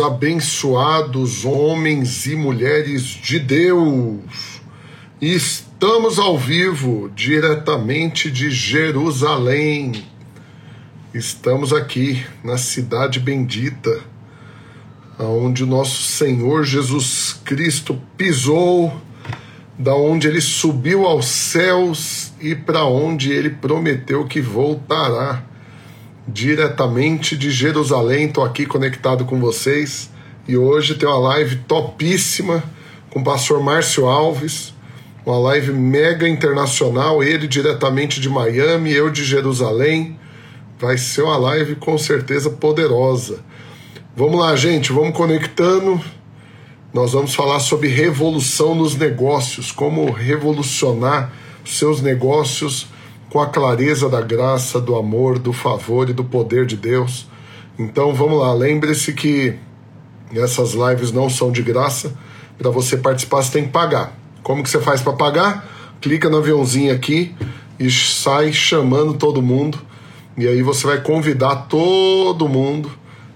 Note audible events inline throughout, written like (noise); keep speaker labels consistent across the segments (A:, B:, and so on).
A: abençoados homens e mulheres de Deus. Estamos ao vivo, diretamente de Jerusalém. Estamos aqui na cidade bendita, onde o nosso Senhor Jesus Cristo pisou, da onde ele subiu aos céus e para onde ele prometeu que voltará diretamente de Jerusalém. Estou aqui conectado com vocês e hoje tem uma live topíssima com o pastor Márcio Alves, uma live mega internacional, ele diretamente de Miami, eu de Jerusalém. Vai ser uma live com certeza poderosa. Vamos lá, gente, vamos conectando. Nós vamos falar sobre revolução nos negócios, como revolucionar seus negócios com a clareza da graça, do amor, do favor e do poder de Deus. Então vamos lá, lembre-se que essas lives não são de graça. Para você participar, você tem que pagar. Como que você faz para pagar? Clica no aviãozinho aqui e sai chamando todo mundo. E aí você vai convidar todo mundo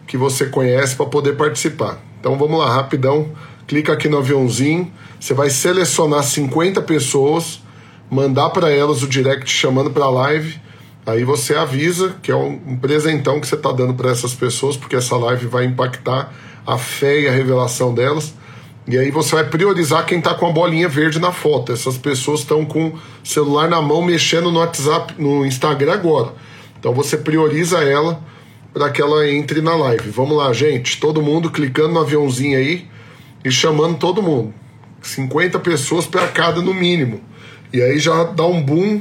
A: que você conhece para poder participar. Então vamos lá, rapidão. Clica aqui no aviãozinho. Você vai selecionar 50 pessoas mandar para elas o direct chamando para a live. Aí você avisa que é um presentão que você está dando para essas pessoas, porque essa live vai impactar a fé e a revelação delas. E aí você vai priorizar quem está com a bolinha verde na foto. Essas pessoas estão com o celular na mão mexendo no WhatsApp, no Instagram agora. Então você prioriza ela para que ela entre na live. Vamos lá, gente. Todo mundo clicando no aviãozinho aí e chamando todo mundo. 50 pessoas para cada no mínimo. E aí já dá um boom,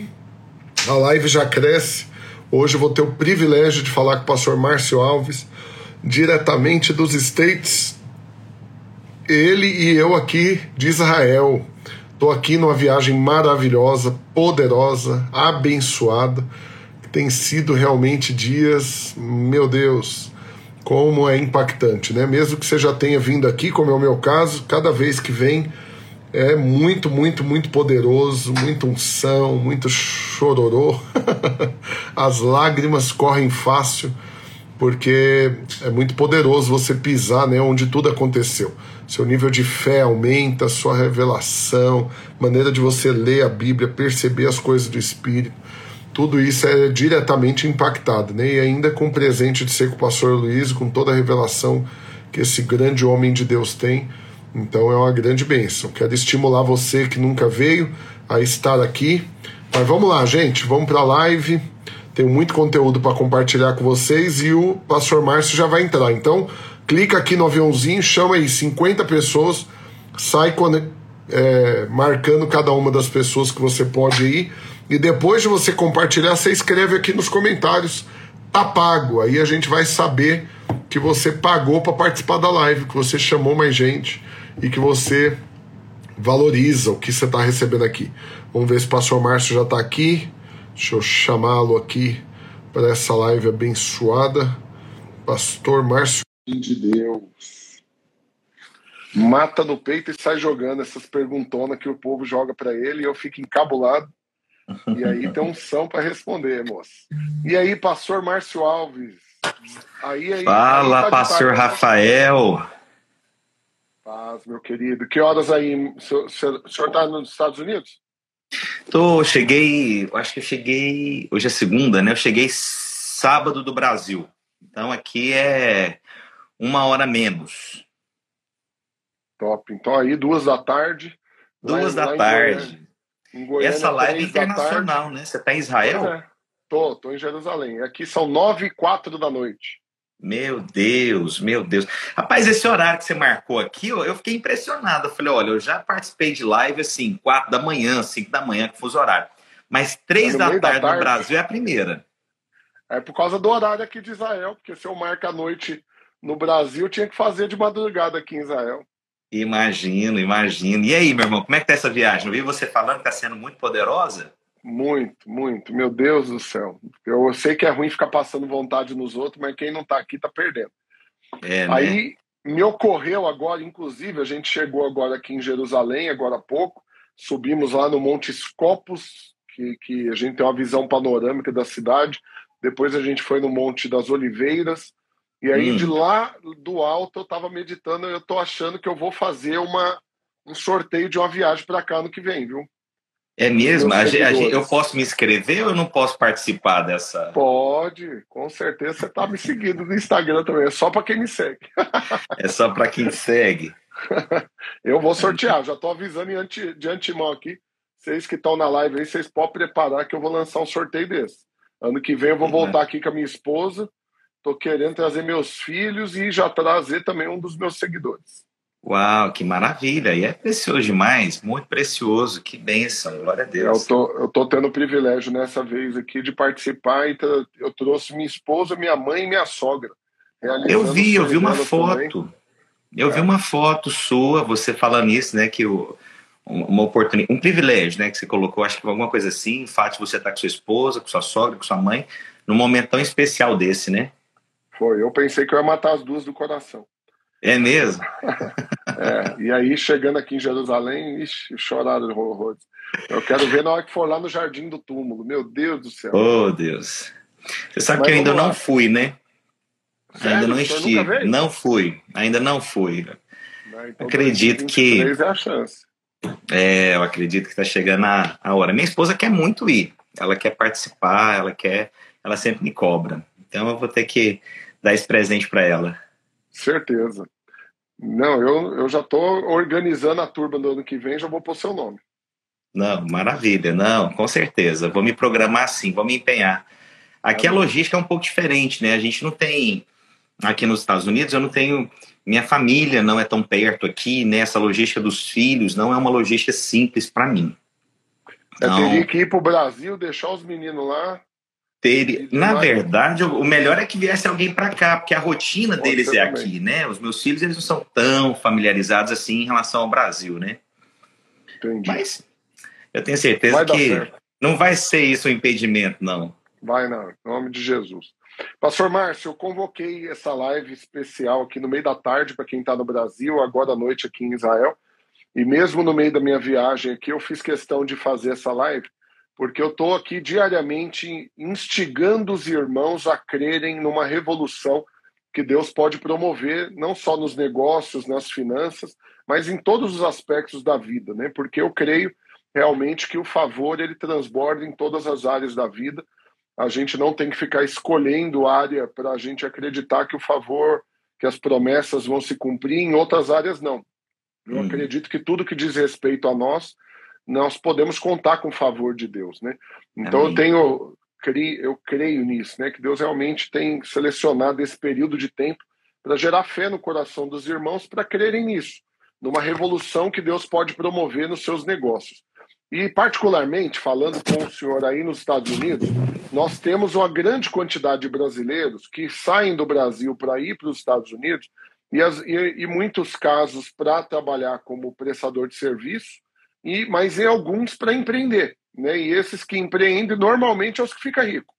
A: a live já cresce. Hoje eu vou ter o privilégio de falar com o pastor Márcio Alves, diretamente dos States. Ele e eu aqui de Israel. Estou aqui numa viagem maravilhosa, poderosa, abençoada. Tem sido realmente dias, meu Deus, como é impactante, né? Mesmo que você já tenha vindo aqui, como é o meu caso, cada vez que vem é muito, muito, muito poderoso, muita unção, muito chororô. (laughs) As lágrimas correm fácil, porque é muito poderoso você pisar né, onde tudo aconteceu. Seu nível de fé aumenta, sua revelação, maneira de você ler a Bíblia, perceber as coisas do Espírito. Tudo isso é diretamente impactado, né? E ainda com o presente de ser com o pastor Luiz, com toda a revelação que esse grande homem de Deus tem então é uma grande bênção. Quero estimular você que nunca veio a estar aqui. Mas vamos lá, gente, vamos para a live. Tenho muito conteúdo para compartilhar com vocês e o pastor Márcio já vai entrar. Então, clica aqui no aviãozinho, chama aí 50 pessoas, sai é, marcando cada uma das pessoas que você pode ir. E depois de você compartilhar, você escreve aqui nos comentários, tá pago. Aí a gente vai saber que você pagou para participar da live, que você chamou mais gente e que você valoriza o que você está recebendo aqui. Vamos ver se o pastor Márcio já está aqui. Deixa eu chamá-lo aqui para essa live abençoada. Pastor Márcio de Deus. Mata no peito e sai jogando essas perguntonas que o povo joga para ele e eu fico encabulado. E aí tem um são para responder, moço. E aí, pastor Márcio Alves?
B: Aí, aí, Fala, aí tá pastor tarde, Rafael.
A: Paz, meu querido. Que horas aí? O senhor está nos Estados Unidos?
B: Tô, cheguei, acho que eu cheguei, hoje é segunda, né? Eu cheguei sábado do Brasil. Então aqui é uma hora menos.
A: Top. Então aí, duas da tarde.
B: Duas lá, da lá tarde. Goiânia, Goiânia, Essa live é internacional, né? Você tá em Israel?
A: É. Tô, tô em Jerusalém. Aqui são nove e quatro da noite.
B: Meu Deus, meu Deus. Rapaz, esse horário que você marcou aqui, eu fiquei impressionado. Eu falei, olha, eu já participei de live assim, quatro da manhã, cinco da manhã, que fosse horário. Mas três da tarde, da tarde no Brasil é a primeira.
A: É por causa do horário aqui de Israel, porque se eu marco a noite no Brasil, tinha que fazer de madrugada aqui em Israel.
B: Imagino, imagino. E aí, meu irmão, como é que tá essa viagem? Eu vi você falando que está sendo muito poderosa.
A: Muito, muito. Meu Deus do céu. Eu sei que é ruim ficar passando vontade nos outros, mas quem não está aqui está perdendo. É, né? Aí me ocorreu agora, inclusive, a gente chegou agora aqui em Jerusalém, agora há pouco, subimos lá no Monte Scopus, que, que a gente tem uma visão panorâmica da cidade. Depois a gente foi no Monte das Oliveiras E aí hum. de lá do alto eu estava meditando, eu estou achando que eu vou fazer uma, um sorteio de uma viagem para cá no que vem, viu?
B: É mesmo? A, a, eu posso me inscrever ou eu não posso participar dessa?
A: Pode, com certeza você está me seguindo no Instagram também. É só para quem me segue. (laughs)
B: é só para quem segue. (laughs)
A: eu vou sortear, já estou avisando de antemão aqui. Vocês que estão na live aí, vocês podem preparar que eu vou lançar um sorteio desse. Ano que vem eu vou voltar aqui com a minha esposa. Estou querendo trazer meus filhos e já trazer também um dos meus seguidores.
B: Uau, que maravilha! E é precioso demais, muito precioso, que bênção, glória a Deus.
A: Eu tô, eu tô tendo o privilégio nessa vez aqui de participar, então eu trouxe minha esposa, minha mãe e minha sogra.
B: Eu vi, eu vi uma foto. Também. Eu é. vi uma foto sua, você falando isso, né? Que o, uma oportunidade, um privilégio, né? Que você colocou, acho que alguma coisa assim, fato você estar com sua esposa, com sua sogra, com sua mãe, num momento tão especial desse, né?
A: Foi, eu pensei que eu ia matar as duas do coração.
B: É mesmo? (laughs)
A: é, e aí, chegando aqui em Jerusalém, ixi, choraram horrores. Eu quero ver na hora que for lá no Jardim do Túmulo. Meu Deus do céu.
B: Oh, Deus. Você sabe Mas que eu ainda não fui, né? Sério? Ainda não estive. Não fui. Ainda não fui. Não, então acredito que.
A: É a chance.
B: É, eu acredito que está chegando a, a hora. Minha esposa quer muito ir. Ela quer participar, ela quer. Ela sempre me cobra. Então eu vou ter que dar esse presente para ela.
A: Certeza. Não, eu, eu já estou organizando a turma do ano que vem, já vou pôr seu nome.
B: Não, maravilha. Não, com certeza. Vou me programar assim, vou me empenhar. Aqui a logística é um pouco diferente, né? A gente não tem. Aqui nos Estados Unidos, eu não tenho. Minha família não é tão perto aqui, né? Essa logística dos filhos não é uma logística simples para mim.
A: Eu então, teria que ir para o Brasil, deixar os meninos lá,
B: ter, na verdade, o melhor é que viesse alguém para cá, porque a rotina deles é aqui, né? Os meus filhos eles não são tão familiarizados assim em relação ao Brasil, né? Entendi. Mas eu tenho certeza vai que não vai ser isso o um impedimento, não.
A: Vai não, em nome de Jesus. Pastor Márcio, eu convoquei essa live especial aqui no meio da tarde para quem está no Brasil, agora à noite aqui em Israel. E mesmo no meio da minha viagem aqui, eu fiz questão de fazer essa live porque eu estou aqui diariamente instigando os irmãos a crerem numa revolução que Deus pode promover, não só nos negócios, nas finanças, mas em todos os aspectos da vida, né? Porque eu creio realmente que o favor ele transborda em todas as áreas da vida. A gente não tem que ficar escolhendo área para a gente acreditar que o favor, que as promessas vão se cumprir, em outras áreas não. Eu hum. acredito que tudo que diz respeito a nós nós podemos contar com o favor de Deus, né? Então Amém. eu tenho, eu creio nisso, né? Que Deus realmente tem selecionado esse período de tempo para gerar fé no coração dos irmãos para crerem nisso, numa revolução que Deus pode promover nos seus negócios. E particularmente falando com o senhor aí nos Estados Unidos, nós temos uma grande quantidade de brasileiros que saem do Brasil para ir para os Estados Unidos e, as, e, e muitos casos para trabalhar como prestador de serviço e mas em alguns para empreender, né? E esses que empreendem normalmente são os que ficam ricos,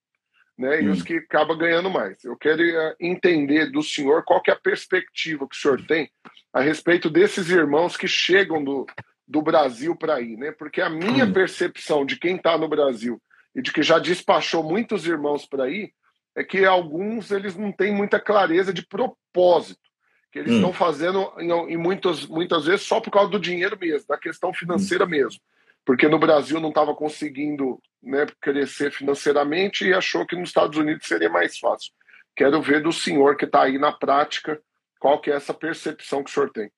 A: né? E hum. os que acabam ganhando mais. Eu quero eh, entender do senhor qual que é a perspectiva que o senhor tem a respeito desses irmãos que chegam do, do Brasil para aí, né? Porque a minha hum. percepção de quem está no Brasil e de que já despachou muitos irmãos para aí é que alguns eles não têm muita clareza de propósito que eles hum. estão fazendo em, muitas, muitas vezes só por causa do dinheiro mesmo, da questão financeira hum. mesmo. Porque no Brasil não estava conseguindo né, crescer financeiramente e achou que nos Estados Unidos seria mais fácil. Quero ver do senhor que está aí na prática qual que é essa percepção que o senhor tem.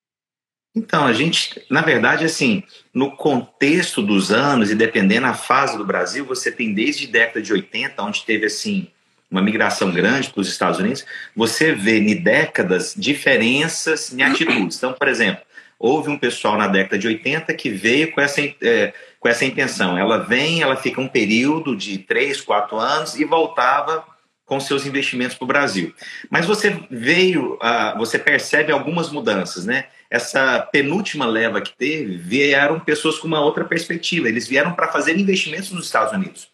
B: Então, a gente, na verdade, assim, no contexto dos anos e dependendo da fase do Brasil, você tem desde a década de 80, onde teve, assim, uma migração grande para os Estados Unidos, você vê em décadas diferenças em atitudes. Então, por exemplo, houve um pessoal na década de 80 que veio com essa, é, com essa intenção. Ela vem, ela fica um período de 3, 4 anos e voltava com seus investimentos para o Brasil. Mas você veio, você percebe algumas mudanças, né? Essa penúltima leva que teve, vieram pessoas com uma outra perspectiva. Eles vieram para fazer investimentos nos Estados Unidos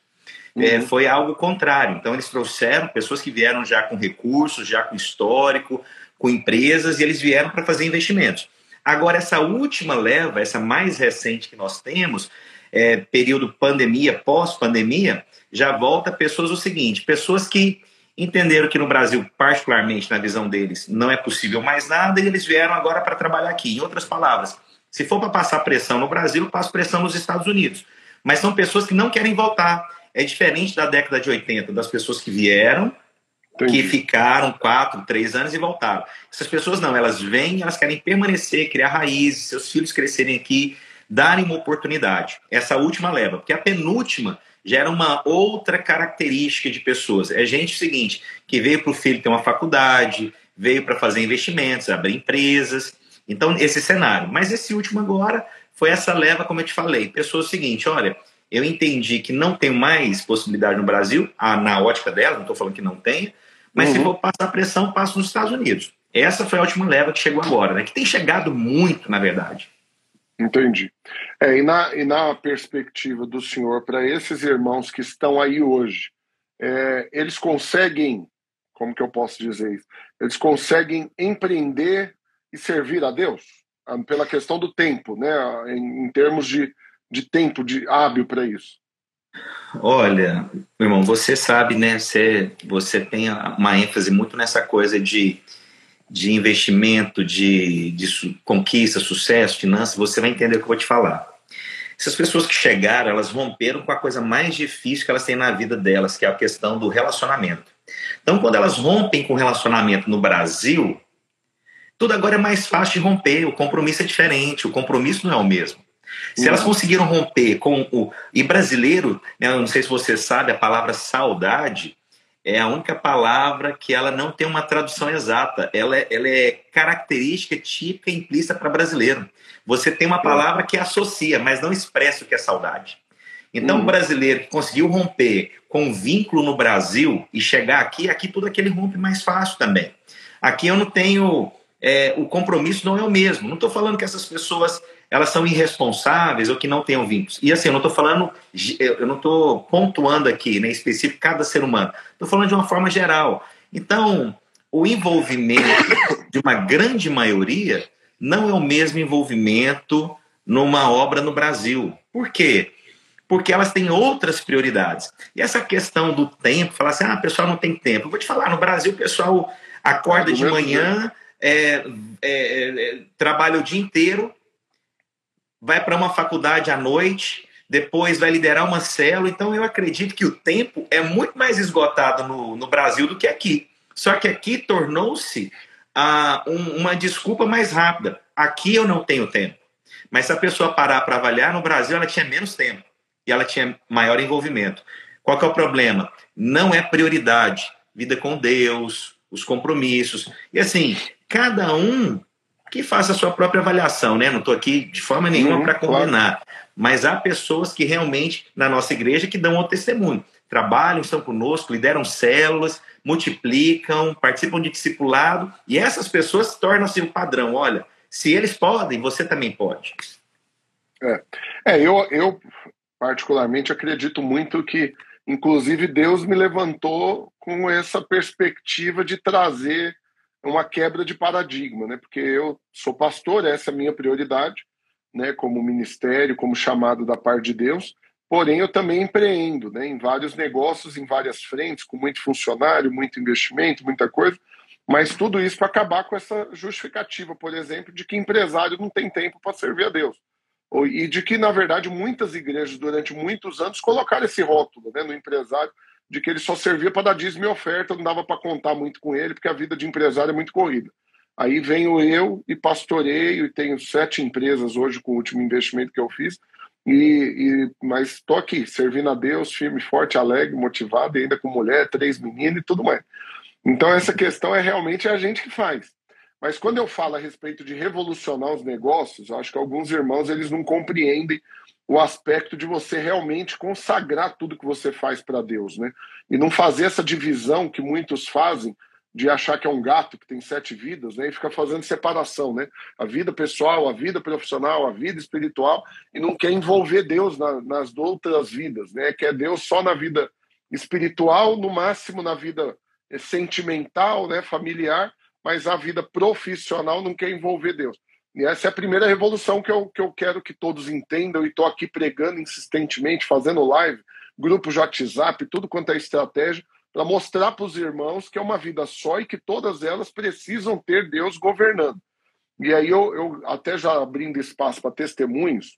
B: é, uhum. foi algo contrário. Então, eles trouxeram pessoas que vieram já com recursos, já com histórico, com empresas, e eles vieram para fazer investimentos. Agora, essa última leva, essa mais recente que nós temos, é, período pandemia, pós-pandemia, já volta pessoas o seguinte: pessoas que entenderam que no Brasil, particularmente na visão deles, não é possível mais nada e eles vieram agora para trabalhar aqui. Em outras palavras, se for para passar pressão no Brasil, eu passo pressão nos Estados Unidos. Mas são pessoas que não querem voltar. É diferente da década de 80, das pessoas que vieram, Entendi. que ficaram quatro, três anos e voltaram. Essas pessoas não, elas vêm, elas querem permanecer, criar raízes, seus filhos crescerem aqui, darem uma oportunidade. Essa última leva, porque a penúltima gera uma outra característica de pessoas. É gente seguinte, que veio para o filho ter uma faculdade, veio para fazer investimentos, abrir empresas. Então, esse cenário. Mas esse último agora foi essa leva, como eu te falei. Pessoas seguinte, olha, eu entendi que não tem mais possibilidade no Brasil, na ótica dela, não estou falando que não tenha, mas uhum. se for passar pressão, passo nos Estados Unidos. Essa foi a última leva que chegou agora, né? Que tem chegado muito, na verdade.
A: Entendi. É, e, na, e na perspectiva do senhor, para esses irmãos que estão aí hoje, é, eles conseguem, como que eu posso dizer isso? Eles conseguem empreender e servir a Deus? Ah, pela questão do tempo, né? Em, em termos de, de tempo de hábil para isso.
B: Olha, meu irmão, você sabe, né? Você, você tem uma ênfase muito nessa coisa de de investimento, de, de su conquista, sucesso, finanças, você vai entender o que eu vou te falar. Essas pessoas que chegaram, elas romperam com a coisa mais difícil que elas têm na vida delas, que é a questão do relacionamento. Então, quando elas rompem com o relacionamento no Brasil, tudo agora é mais fácil de romper, o compromisso é diferente, o compromisso não é o mesmo. Se elas conseguiram romper com o. E brasileiro, né, não sei se você sabe, a palavra saudade é a única palavra que ela não tem uma tradução exata. Ela é, ela é característica típica implícita para brasileiro. Você tem uma palavra que associa, mas não expressa o que é saudade. Então, hum. o brasileiro que conseguiu romper com um vínculo no Brasil e chegar aqui, aqui tudo aquele rompe mais fácil também. Aqui eu não tenho. É, o compromisso não é o mesmo. Não estou falando que essas pessoas elas são irresponsáveis ou que não tenham vínculos. E assim, eu não estou falando, eu não estou pontuando aqui, né, específico cada ser humano. Estou falando de uma forma geral. Então, o envolvimento (coughs) de uma grande maioria não é o mesmo envolvimento numa obra no Brasil. Por quê? Porque elas têm outras prioridades. E essa questão do tempo, falar assim, ah, o pessoal não tem tempo. Eu vou te falar, no Brasil o pessoal acorda de manhã, é, é, é, trabalha o dia inteiro, vai para uma faculdade à noite, depois vai liderar uma célula. Então, eu acredito que o tempo é muito mais esgotado no, no Brasil do que aqui. Só que aqui tornou-se ah, um, uma desculpa mais rápida. Aqui eu não tenho tempo. Mas se a pessoa parar para avaliar, no Brasil ela tinha menos tempo e ela tinha maior envolvimento. Qual que é o problema? Não é prioridade. Vida com Deus, os compromissos. E assim, cada um que faça a sua própria avaliação, né? Não estou aqui de forma nenhuma uhum, para condenar, mas há pessoas que realmente na nossa igreja que dão o testemunho, trabalham, estão conosco, lideram células, multiplicam, participam de discipulado e essas pessoas tornam-se o um padrão. Olha, se eles podem, você também pode.
A: É, é eu, eu particularmente acredito muito que, inclusive, Deus me levantou com essa perspectiva de trazer uma quebra de paradigma, né? Porque eu sou pastor, essa é a minha prioridade, né? Como ministério, como chamado da parte de Deus. Porém, eu também empreendo, né? Em vários negócios, em várias frentes, com muito funcionário, muito investimento, muita coisa. Mas tudo isso para acabar com essa justificativa, por exemplo, de que empresário não tem tempo para servir a Deus. E de que, na verdade, muitas igrejas, durante muitos anos, colocaram esse rótulo né, no empresário de que ele só servia para dar dízimo e oferta, não dava para contar muito com ele, porque a vida de empresário é muito corrida. Aí venho eu e pastoreio, e tenho sete empresas hoje com o último investimento que eu fiz, e, e mas estou aqui, servindo a Deus, firme, forte, alegre, motivado, ainda com mulher, três meninas e tudo mais. Então essa questão é realmente a gente que faz. Mas quando eu falo a respeito de revolucionar os negócios, acho que alguns irmãos eles não compreendem o aspecto de você realmente consagrar tudo que você faz para Deus, né? E não fazer essa divisão que muitos fazem de achar que é um gato que tem sete vidas, né? E ficar fazendo separação, né? A vida pessoal, a vida profissional, a vida espiritual, e não quer envolver Deus na, nas outras vidas, né? Quer Deus só na vida espiritual, no máximo na vida sentimental, né? Familiar, mas a vida profissional não quer envolver Deus. E essa é a primeira revolução que eu, que eu quero que todos entendam, e estou aqui pregando insistentemente, fazendo live, grupos de WhatsApp, tudo quanto é estratégia, para mostrar para os irmãos que é uma vida só e que todas elas precisam ter Deus governando. E aí eu, eu até já abrindo espaço para testemunhos,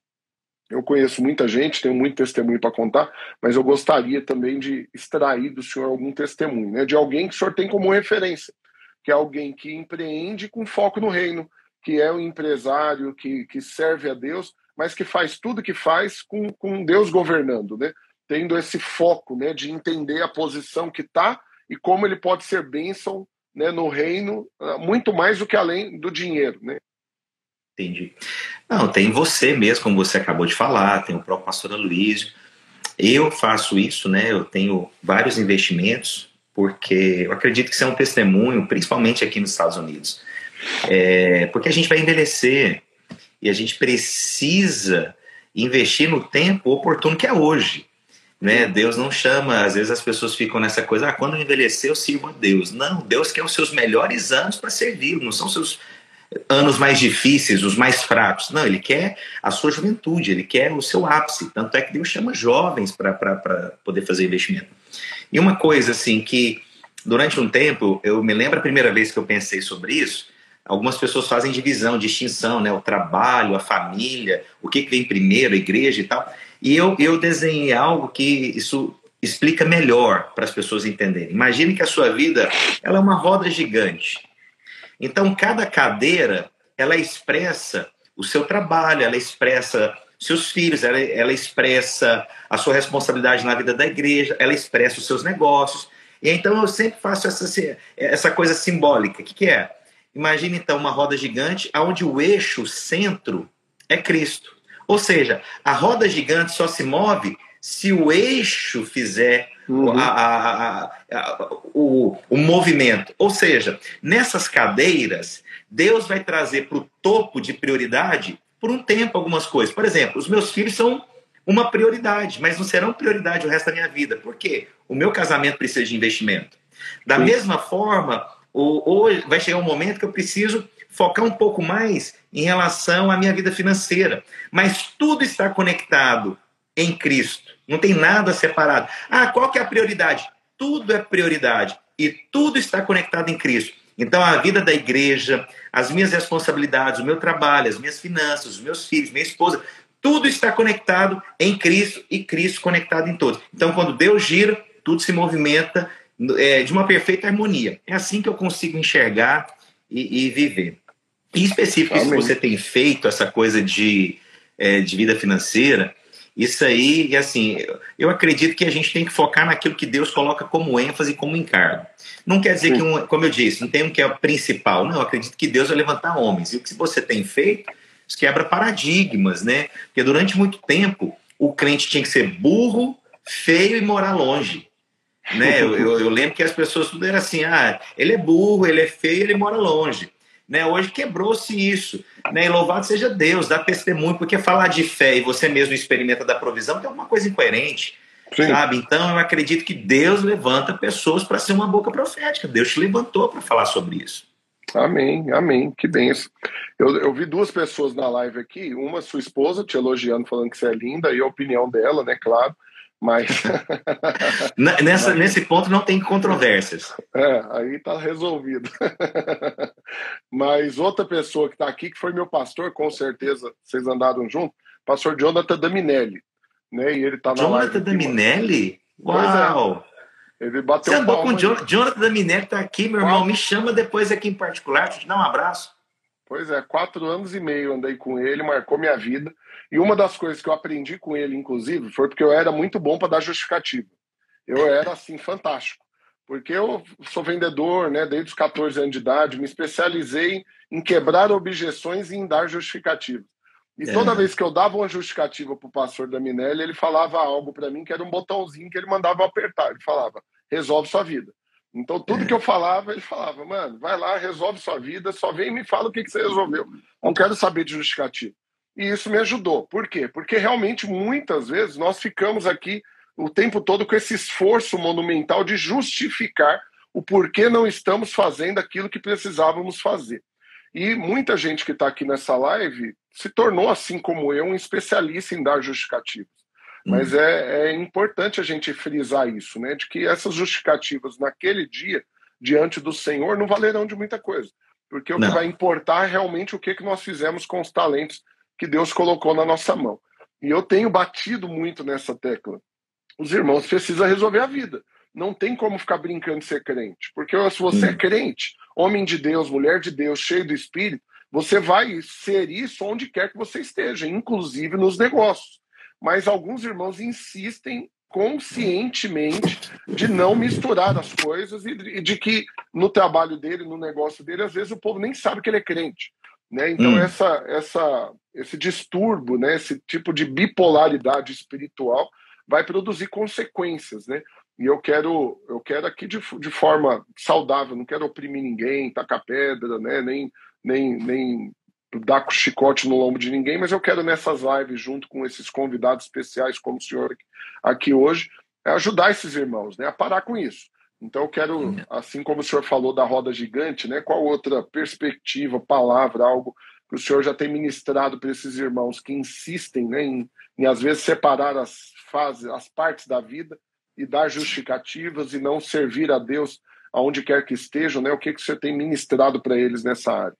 A: eu conheço muita gente, tenho muito testemunho para contar, mas eu gostaria também de extrair do senhor algum testemunho, né, de alguém que o senhor tem como referência, que é alguém que empreende com foco no reino, que é um empresário que, que serve a Deus, mas que faz tudo que faz com, com Deus governando, né? tendo esse foco né, de entender a posição que está e como ele pode ser bênção né, no reino, ah, muito mais do que além do dinheiro. Né?
B: Entendi. Não, tem você mesmo, como você acabou de falar, tem o próprio pastor Aloysio. Eu faço isso, né? Eu tenho vários investimentos, porque eu acredito que isso é um testemunho, principalmente aqui nos Estados Unidos. É, porque a gente vai envelhecer e a gente precisa investir no tempo oportuno que é hoje. Né? Deus não chama, às vezes as pessoas ficam nessa coisa, ah, quando eu envelhecer eu sirvo a Deus. Não, Deus quer os seus melhores anos para servir, não são seus anos mais difíceis, os mais fracos. Não, ele quer a sua juventude, ele quer o seu ápice. Tanto é que Deus chama jovens para poder fazer investimento. E uma coisa assim que durante um tempo, eu me lembro a primeira vez que eu pensei sobre isso, algumas pessoas fazem divisão, distinção, né? O trabalho, a família, o que, que vem primeiro, a igreja e tal. E eu, eu desenhei algo que isso explica melhor para as pessoas entenderem. Imagine que a sua vida ela é uma roda gigante. Então, cada cadeira, ela expressa o seu trabalho, ela expressa seus filhos, ela, ela expressa a sua responsabilidade na vida da igreja, ela expressa os seus negócios. E então eu sempre faço essa, essa coisa simbólica. O que, que é? Imagine então uma roda gigante onde o eixo, o centro, é Cristo. Ou seja, a roda gigante só se move se o eixo fizer uhum. a, a, a, o, o movimento. Ou seja, nessas cadeiras, Deus vai trazer para o topo de prioridade por um tempo algumas coisas. Por exemplo, os meus filhos são uma prioridade, mas não serão prioridade o resto da minha vida. Por quê? O meu casamento precisa de investimento. Da Sim. mesma forma, hoje vai chegar um momento que eu preciso focar um pouco mais em relação à minha vida financeira. Mas tudo está conectado em Cristo. Não tem nada separado. Ah, qual que é a prioridade? Tudo é prioridade e tudo está conectado em Cristo. Então a vida da igreja, as minhas responsabilidades, o meu trabalho, as minhas finanças, os meus filhos, minha esposa, tudo está conectado em Cristo e Cristo conectado em todos. Então quando Deus gira, tudo se movimenta é, de uma perfeita harmonia. É assim que eu consigo enxergar e, e viver. Em específico, se você tem feito essa coisa de, é, de vida financeira, isso aí, assim, eu acredito que a gente tem que focar naquilo que Deus coloca como ênfase, como encargo. Não quer dizer Sim. que, um, como eu disse, não tem um que é o principal. Não, eu acredito que Deus vai levantar homens. E o que você tem feito, isso quebra paradigmas, né? Porque durante muito tempo, o crente tinha que ser burro, feio e morar longe. Né? Eu, eu, (laughs) eu lembro que as pessoas tudo era assim, ah, ele é burro, ele é feio, ele mora longe. Né? Hoje quebrou-se isso. Né? E louvado seja Deus, dá testemunho, porque falar de fé e você mesmo experimenta da provisão é uma coisa incoerente. Sim. Sabe? Então eu acredito que Deus levanta pessoas para ser uma boca profética. Deus te levantou para falar sobre isso.
A: Amém, amém, que benção. Eu, eu vi duas pessoas na live aqui, uma sua esposa te elogiando, falando que você é linda, e a opinião dela, né, claro. Mas. (laughs)
B: Nessa, Mas... Nesse ponto não tem controvérsias.
A: É, aí tá resolvido. (laughs) Mas outra pessoa que está aqui, que foi meu pastor, com certeza vocês andaram junto, pastor Jonathan Daminelli. Né? E ele tá na
B: Jonathan Daminelli? É. Uau!
A: É. Ele bateu
B: Você andou com o Jonathan Daminelli, tá aqui, meu irmão. Me chama depois aqui em particular, te dar um abraço.
A: Pois é, quatro anos e meio andei com ele, marcou minha vida. E uma das coisas que eu aprendi com ele, inclusive, foi porque eu era muito bom para dar justificativa. Eu era, assim, fantástico. Porque eu sou vendedor, né, desde os 14 anos de idade, me especializei em quebrar objeções e em dar justificativas. E é. toda vez que eu dava uma justificativa para o pastor da Minelli, ele falava algo para mim que era um botãozinho que ele mandava apertar. Ele falava: resolve sua vida. Então, tudo é. que eu falava, ele falava: mano, vai lá, resolve sua vida, só vem e me fala o que, que você resolveu. Não quero saber de justificativa. E isso me ajudou. Por quê? Porque realmente muitas vezes nós ficamos aqui o tempo todo com esse esforço monumental de justificar o porquê não estamos fazendo aquilo que precisávamos fazer. E muita gente que está aqui nessa live se tornou, assim como eu, um especialista em dar justificativas. Mas hum. é, é importante a gente frisar isso, né? De que essas justificativas naquele dia, diante do Senhor, não valerão de muita coisa. Porque o não. que vai importar é realmente o que, que nós fizemos com os talentos que Deus colocou na nossa mão. E eu tenho batido muito nessa tecla. Os irmãos precisam resolver a vida. Não tem como ficar brincando de ser crente. Porque se você é crente, homem de Deus, mulher de Deus, cheio do Espírito, você vai ser isso onde quer que você esteja, inclusive nos negócios. Mas alguns irmãos insistem conscientemente de não misturar as coisas e de que no trabalho dele, no negócio dele, às vezes o povo nem sabe que ele é crente. Né? Então, hum. essa, essa, esse distúrbio, né? esse tipo de bipolaridade espiritual vai produzir consequências. Né? E eu quero, eu quero aqui de, de forma saudável, não quero oprimir ninguém, tacar pedra, né? nem, nem, nem dar com chicote no lombo de ninguém, mas eu quero nessas lives, junto com esses convidados especiais, como o senhor aqui hoje, ajudar esses irmãos né, a parar com isso. Então eu quero, assim como o senhor falou da roda gigante, né, qual outra perspectiva, palavra, algo que o senhor já tem ministrado para esses irmãos que insistem né, em, em, às vezes, separar as fases, as partes da vida e dar justificativas e não servir a Deus aonde quer que estejam, né? O que, que o senhor tem ministrado para eles nessa área?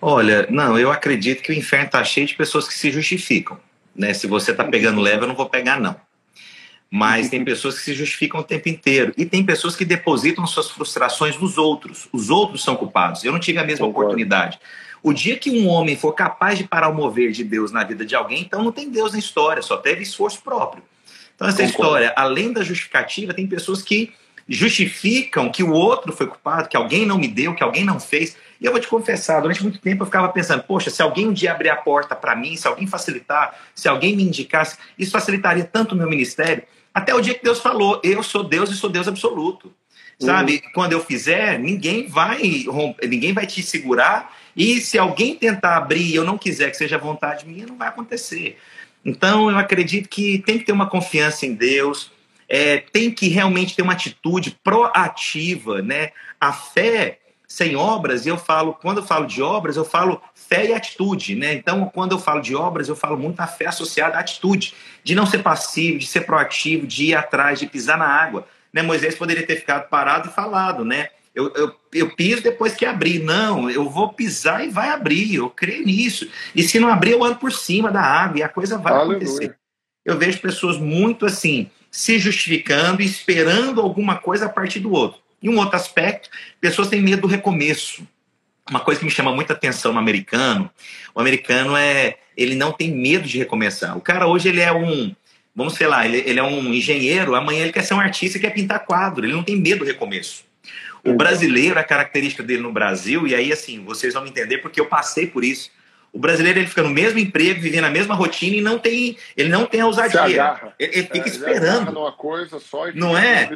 B: Olha, não, eu acredito que o inferno está cheio de pessoas que se justificam. Né? Se você está pegando leve, eu não vou pegar, não. Mas tem pessoas que se justificam o tempo inteiro. E tem pessoas que depositam suas frustrações nos outros. Os outros são culpados. Eu não tive a mesma Concordo. oportunidade. O dia que um homem for capaz de parar o mover de Deus na vida de alguém, então não tem Deus na história, só teve esforço próprio. Então, essa Concordo. história, além da justificativa, tem pessoas que justificam que o outro foi culpado, que alguém não me deu, que alguém não fez. E eu vou te confessar, durante muito tempo eu ficava pensando, poxa, se alguém um dia abrir a porta para mim, se alguém facilitar, se alguém me indicasse, isso facilitaria tanto o meu ministério. Até o dia que Deus falou, eu sou Deus e sou Deus absoluto. Sabe, uhum. quando eu fizer, ninguém vai romper, ninguém vai te segurar. E se alguém tentar abrir e eu não quiser que seja vontade minha, não vai acontecer. Então eu acredito que tem que ter uma confiança em Deus, é, tem que realmente ter uma atitude proativa, né? A fé sem obras, e eu falo, quando eu falo de obras, eu falo fé e atitude, né? Então, quando eu falo de obras, eu falo muito a fé associada à atitude, de não ser passivo, de ser proativo, de ir atrás, de pisar na água. Né? Moisés poderia ter ficado parado e falado, né? Eu, eu, eu piso depois que abrir. Não, eu vou pisar e vai abrir. Eu creio nisso. E se não abrir, eu ando por cima da água e a coisa vai Aleluia. acontecer. Eu vejo pessoas muito assim, se justificando, esperando alguma coisa a partir do outro. E um outro aspecto, pessoas têm medo do recomeço. Uma coisa que me chama muita atenção no americano, o americano é, ele não tem medo de recomeçar. O cara hoje ele é um, vamos sei lá, ele, ele é um engenheiro, amanhã ele quer ser um artista e quer pintar quadro, ele não tem medo do recomeço. O brasileiro, a característica dele no Brasil, e aí assim, vocês vão me entender porque eu passei por isso. O brasileiro ele fica no mesmo emprego, vivendo a mesma rotina e não tem, ele não tem a ousadia. Ele, ele, fica é, esperando.
A: Ele numa coisa só e
B: não é?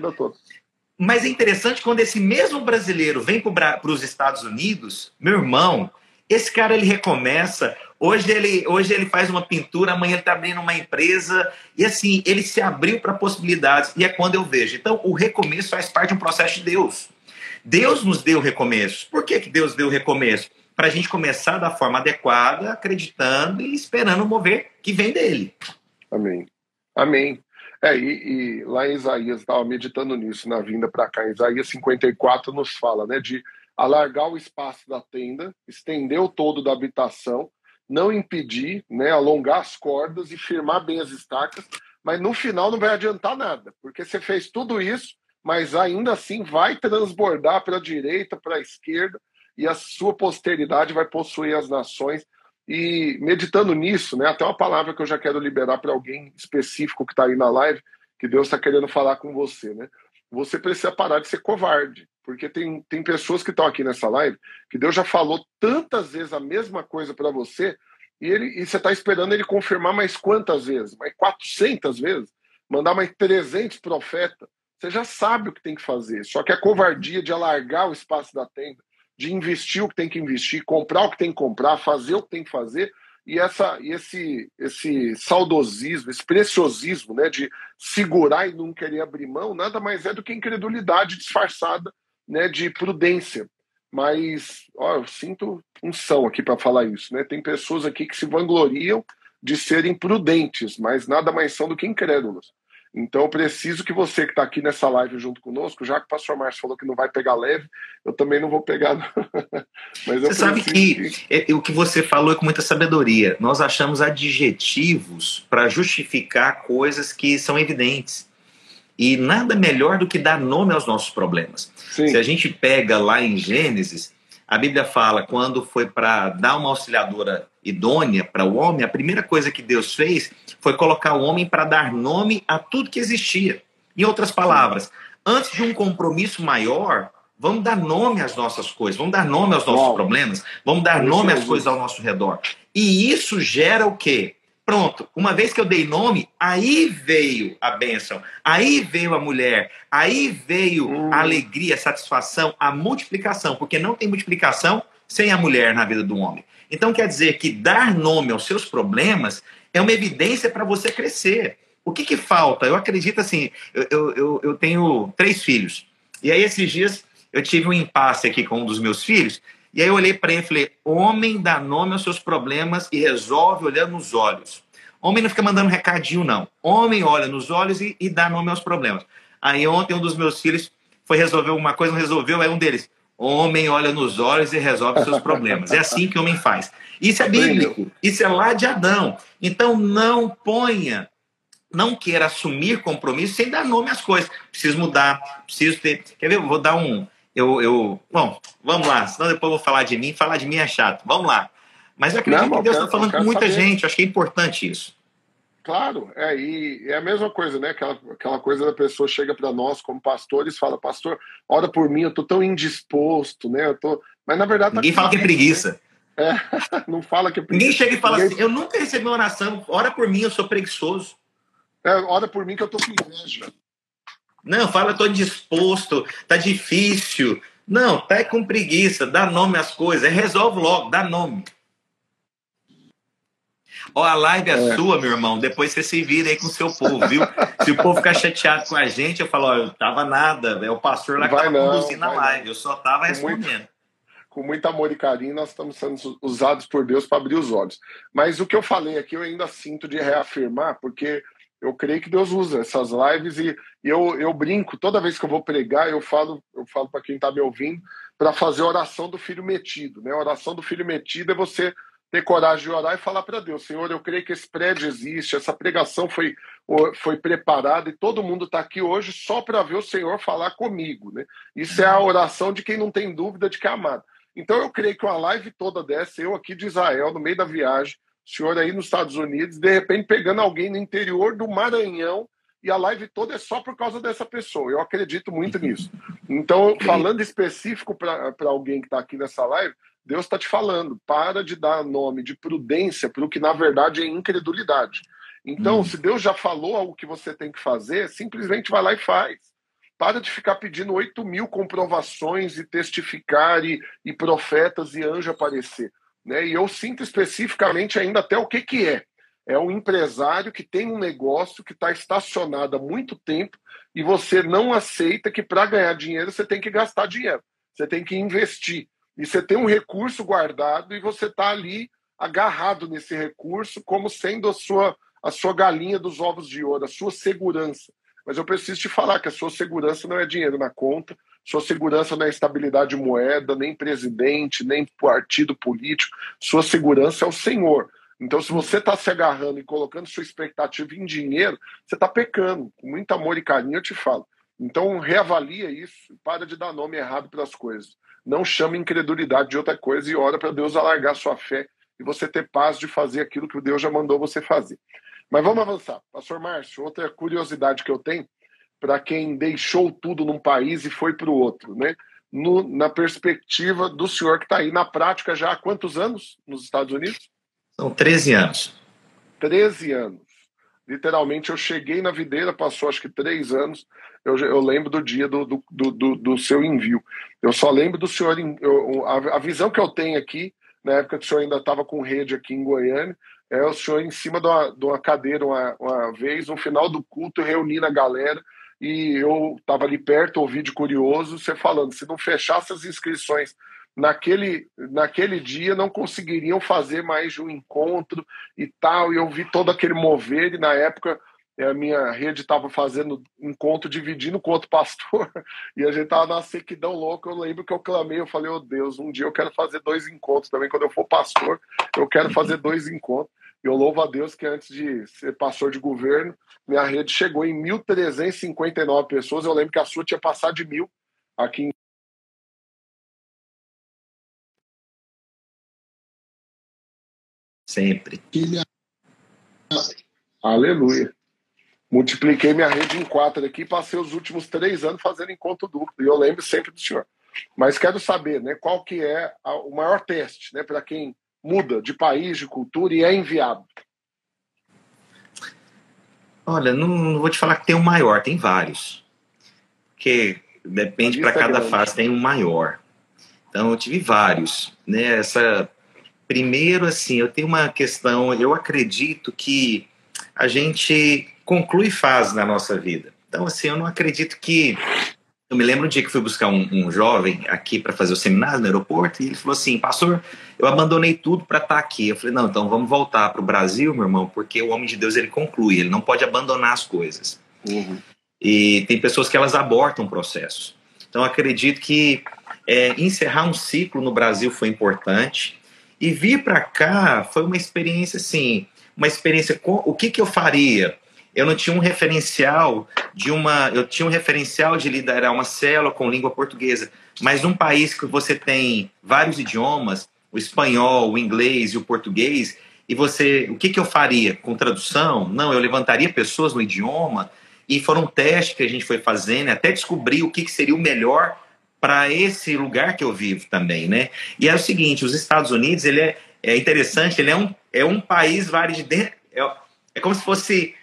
B: Mas é interessante quando esse mesmo brasileiro vem para os Estados Unidos, meu irmão, esse cara ele recomeça. Hoje ele, hoje ele faz uma pintura, amanhã ele está abrindo uma empresa. E assim, ele se abriu para possibilidades. E é quando eu vejo. Então, o recomeço faz parte de um processo de Deus. Deus nos deu recomeço. Por que, que Deus deu recomeço? Para a gente começar da forma adequada, acreditando e esperando mover que vem dele.
A: Amém. Amém. É, e, e lá em Isaías, estava meditando nisso na vinda para cá, Isaías 54 nos fala né, de alargar o espaço da tenda, estender o todo da habitação, não impedir, né, alongar as cordas e firmar bem as estacas, mas no final não vai adiantar nada, porque você fez tudo isso, mas ainda assim vai transbordar para a direita, para a esquerda, e a sua posteridade vai possuir as nações e meditando nisso, né, até uma palavra que eu já quero liberar para alguém específico que está aí na live, que Deus está querendo falar com você, né? Você precisa parar de ser covarde, porque tem, tem pessoas que estão aqui nessa live que Deus já falou tantas vezes a mesma coisa para você e, ele, e você está esperando ele confirmar mais quantas vezes? Mais 400 vezes? Mandar mais 300 profetas? Você já sabe o que tem que fazer, só que a covardia de alargar o espaço da tenda, de investir o que tem que investir, comprar o que tem que comprar, fazer o que tem que fazer, e essa e esse esse saudosismo, esse preciosismo, né, de segurar e não querer abrir mão, nada mais é do que incredulidade disfarçada, né, de prudência. Mas, ó, eu sinto unção aqui para falar isso, né? Tem pessoas aqui que se vangloriam de serem prudentes, mas nada mais são do que incrédulos. Então, eu preciso que você que está aqui nessa live junto conosco, já que o pastor Márcio falou que não vai pegar leve, eu também não vou pegar. (laughs)
B: Mas você sabe que, que... É, o que você falou é com muita sabedoria. Nós achamos adjetivos para justificar coisas que são evidentes. E nada melhor do que dar nome aos nossos problemas. Sim. Se a gente pega lá em Gênesis, a Bíblia fala quando foi para dar uma auxiliadora idônea para o homem, a primeira coisa que Deus fez foi colocar o homem para dar nome a tudo que existia. Em outras palavras, antes de um compromisso maior, vamos dar nome às nossas coisas, vamos dar nome aos nossos Uau. problemas, vamos dar nome às coisas ao nosso redor. E isso gera o quê? Pronto, uma vez que eu dei nome, aí veio a bênção, aí veio a mulher, aí veio hum. a alegria, a satisfação, a multiplicação, porque não tem multiplicação sem a mulher na vida do homem. Então quer dizer que dar nome aos seus problemas é uma evidência para você crescer. O que, que falta? Eu acredito assim, eu, eu, eu tenho três filhos, e aí esses dias eu tive um impasse aqui com um dos meus filhos, e aí eu olhei para ele e falei: homem dá nome aos seus problemas e resolve olhando nos olhos. Homem não fica mandando recadinho, não. Homem olha nos olhos e, e dá nome aos problemas. Aí ontem um dos meus filhos foi resolver uma coisa, não resolveu, aí um deles. Homem olha nos olhos e resolve seus problemas. É assim que o homem faz. Isso é bíblico. Isso é lá de Adão. Então não ponha, não queira assumir compromisso sem dar nome às coisas. Preciso mudar, preciso ter. Quer ver? Vou dar um, eu, eu. Bom, vamos lá, senão depois eu vou falar de mim. Falar de mim é chato. Vamos lá. Mas eu acredito Não, que Deus está falando com muita saber. gente. Eu acho que é importante isso.
A: Claro, é, e é a mesma coisa, né? Aquela, aquela coisa da pessoa chega para nós como pastores e fala, pastor, ora por mim, eu tô tão indisposto, né? Eu tô... Mas na verdade.
B: Tá Ninguém fala que é preguiça.
A: Né? É, (laughs) não fala que é
B: preguiça. Ninguém chega e fala Ninguém... assim, eu nunca recebi uma oração, ora por mim, eu sou preguiçoso.
A: É, ora por mim que eu tô com inveja.
B: Não, fala, tô disposto, tá difícil, não, tá com preguiça, dá nome às coisas, resolve logo, dá nome. Ó, a live é, é, sua, meu irmão. Depois você se vira aí com o seu povo, viu? (laughs) se o povo ficar chateado com a gente, eu falo, ó, eu tava nada, é o pastor lá que tava não, conduzindo a live, não. eu só tava respondendo. Muito,
A: com muito amor e carinho, nós estamos sendo usados por Deus para abrir os olhos. Mas o que eu falei aqui, eu ainda sinto de reafirmar, porque eu creio que Deus usa essas lives e, eu, eu brinco, toda vez que eu vou pregar, eu falo, eu falo para quem está me ouvindo, para fazer a oração do filho metido. Né? A oração do filho metido é você ter coragem de orar e falar para Deus, Senhor, eu creio que esse prédio existe, essa pregação foi, foi preparada e todo mundo está aqui hoje só para ver o Senhor falar comigo. Né? Isso é a oração de quem não tem dúvida de que é amado. Então eu creio que uma live toda dessa, eu aqui de Israel, no meio da viagem, senhor aí nos Estados Unidos, de repente pegando alguém no interior do Maranhão e a live toda é só por causa dessa pessoa. Eu acredito muito nisso. Então, (laughs) falando específico para alguém que está aqui nessa live, Deus está te falando, para de dar nome de prudência para o que na verdade é incredulidade. Então, hum. se Deus já falou algo que você tem que fazer, simplesmente vai lá e faz. Para de ficar pedindo 8 mil comprovações e testificar e, e profetas e anjo aparecer. Né? E eu sinto especificamente ainda até o que, que é. É um empresário que tem um negócio que está estacionado há muito tempo e você não aceita que para ganhar dinheiro você tem que gastar dinheiro, você tem que investir. E você tem um recurso guardado e você está ali agarrado nesse recurso como sendo a sua, a sua galinha dos ovos de ouro, a sua segurança. Mas eu preciso te falar que a sua segurança não é dinheiro na conta, sua segurança não é estabilidade de moeda, nem presidente, nem partido político. Sua segurança é o Senhor. Então, se você está se agarrando e colocando sua expectativa em dinheiro, você está pecando. Com muito amor e carinho, eu te falo. Então, reavalia isso, para de dar nome errado para as coisas. Não chame incredulidade de outra coisa e ora para Deus alargar sua fé e você ter paz de fazer aquilo que Deus já mandou você fazer. Mas vamos avançar. Pastor Márcio, outra curiosidade que eu tenho, para quem deixou tudo num país e foi para o outro, né? No, na perspectiva do senhor que está aí na prática já há quantos anos nos Estados Unidos?
B: São 13 anos.
A: 13 anos. Literalmente, eu cheguei na videira, passou acho que três anos. Eu, eu lembro do dia do, do, do, do, seu envio. Eu só lembro do senhor. Eu, a, a visão que eu tenho aqui, na época que o senhor ainda estava com rede aqui em Goiânia, é o senhor em cima de uma, de uma cadeira uma, uma vez, no final do culto, reunindo a galera e eu estava ali perto, ouvi de curioso, você falando, se não fechasse as inscrições naquele, naquele dia não conseguiriam fazer mais de um encontro e tal. E eu vi todo aquele mover, e na época a minha rede estava fazendo encontro, dividindo com outro (laughs) pastor, e a gente estava na sequidão louca. Eu lembro que eu clamei, eu falei, oh Deus, um dia eu quero fazer dois encontros também. Quando eu for pastor, eu quero fazer dois encontros. Eu louvo a Deus que antes de ser pastor de governo, minha rede chegou em 1.359 pessoas. Eu lembro que a sua tinha passado de mil aqui em
B: Sempre.
A: Aleluia. Multipliquei minha rede em quatro aqui e passei os últimos três anos fazendo encontro duplo. E eu lembro sempre do senhor. Mas quero saber né, qual que é a, o maior teste né, para quem muda de país, de cultura e é enviado.
B: Olha, não, não vou te falar que tem um maior, tem vários. Porque depende para cada é fase, tem um maior. Então, eu tive vários. Né? Essa, primeiro, assim, eu tenho uma questão, eu acredito que a gente conclui fase na nossa vida. Então, assim, eu não acredito que. Eu me lembro um dia que fui buscar um, um jovem aqui para fazer o seminário no aeroporto e ele falou assim: Pastor, eu abandonei tudo para estar tá aqui. Eu falei: Não, então vamos voltar para o Brasil, meu irmão, porque o homem de Deus ele conclui, ele não pode abandonar as coisas. Uhum. E tem pessoas que elas abortam processos. Então, acredito que é, encerrar um ciclo no Brasil foi importante. E vir para cá foi uma experiência assim, uma experiência com o que, que eu faria eu não tinha um referencial de uma. Eu tinha um referencial de liderar uma célula com língua portuguesa. Mas num país que você tem vários idiomas, o espanhol, o inglês e o português, e você. O que, que eu faria? Com tradução? Não, eu levantaria pessoas no idioma. E foram testes que a gente foi fazendo até descobrir o que, que seria o melhor para esse lugar que eu vivo também, né? E é o seguinte, os Estados Unidos, ele é, é interessante, ele é um, é um país vários de é, é como se fosse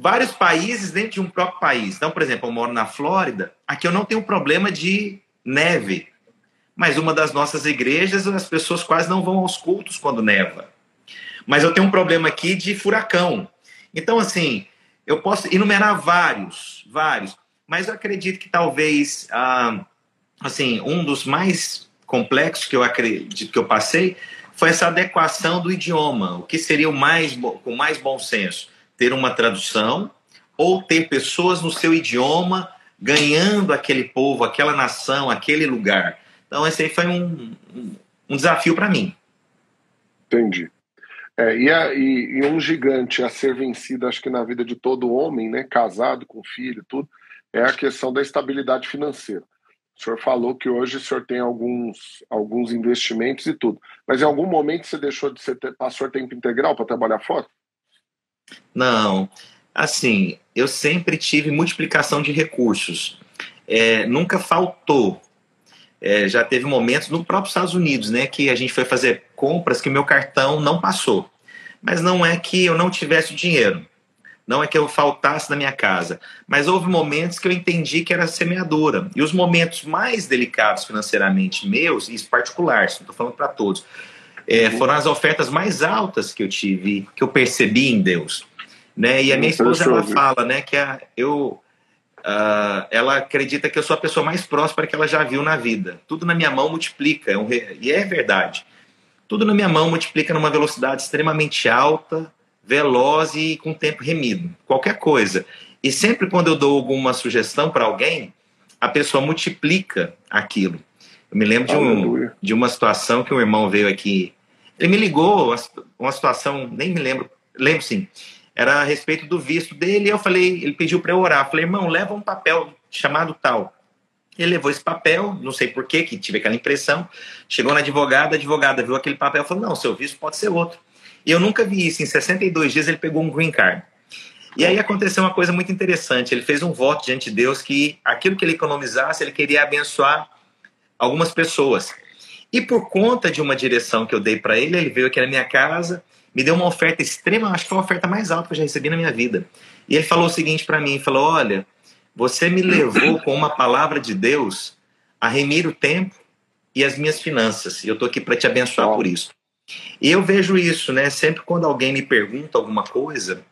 B: vários países dentro de um próprio país. Então, por exemplo, eu moro na Flórida, aqui eu não tenho problema de neve, mas uma das nossas igrejas as pessoas quase não vão aos cultos quando neva. Mas eu tenho um problema aqui de furacão. Então, assim, eu posso enumerar vários, vários, mas eu acredito que talvez, ah, assim, um dos mais complexos que eu acredito que eu passei foi essa adequação do idioma, o que seria o mais com mais bom senso ter uma tradução ou ter pessoas no seu idioma ganhando aquele povo, aquela nação, aquele lugar. Então, esse aí foi um, um desafio para mim.
A: Entendi. É, e, a, e, e, um gigante a ser vencido, acho que na vida de todo homem, né, casado, com filho, tudo, é a questão da estabilidade financeira. O senhor falou que hoje o senhor tem alguns, alguns investimentos e tudo, mas em algum momento você deixou de ser pastor tempo integral para trabalhar fora?
B: Não. Assim, eu sempre tive multiplicação de recursos. É, nunca faltou. É, já teve momentos no próprio Estados Unidos, né, que a gente foi fazer compras que meu cartão não passou. Mas não é que eu não tivesse dinheiro. Não é que eu faltasse na minha casa. Mas houve momentos que eu entendi que era semeadora. E os momentos mais delicados financeiramente meus, e particulares, não estou falando para todos, é, uhum. foram as ofertas mais altas que eu tive, que eu percebi em Deus. Né? E a minha esposa ela fala né, que a, eu, uh, ela acredita que eu sou a pessoa mais próspera que ela já viu na vida. Tudo na minha mão multiplica, é um, e é verdade. Tudo na minha mão multiplica numa velocidade extremamente alta, veloz e com tempo remido. Qualquer coisa. E sempre quando eu dou alguma sugestão para alguém, a pessoa multiplica aquilo. Eu me lembro de, um, de uma situação que um irmão veio aqui ele me ligou, uma situação, nem me lembro, lembro sim, era a respeito do visto dele, eu falei, ele pediu para eu orar, eu falei, irmão, leva um papel chamado tal. Ele levou esse papel, não sei porquê, que tive aquela impressão, chegou na advogada, a advogada viu aquele papel e falou, não, seu visto pode ser outro. E eu nunca vi isso, em 62 dias ele pegou um green card. E aí aconteceu uma coisa muito interessante, ele fez um voto diante de Deus que aquilo que ele economizasse, ele queria abençoar algumas pessoas. E por conta de uma direção que eu dei para ele, ele veio aqui na minha casa, me deu uma oferta extrema, acho que foi a oferta mais alta que eu já recebi na minha vida. E ele falou o seguinte para mim, falou: "Olha, você me levou com uma palavra de Deus a remir o tempo e as minhas finanças. E eu tô aqui para te abençoar por isso." E eu vejo isso, né? Sempre quando alguém me pergunta alguma coisa,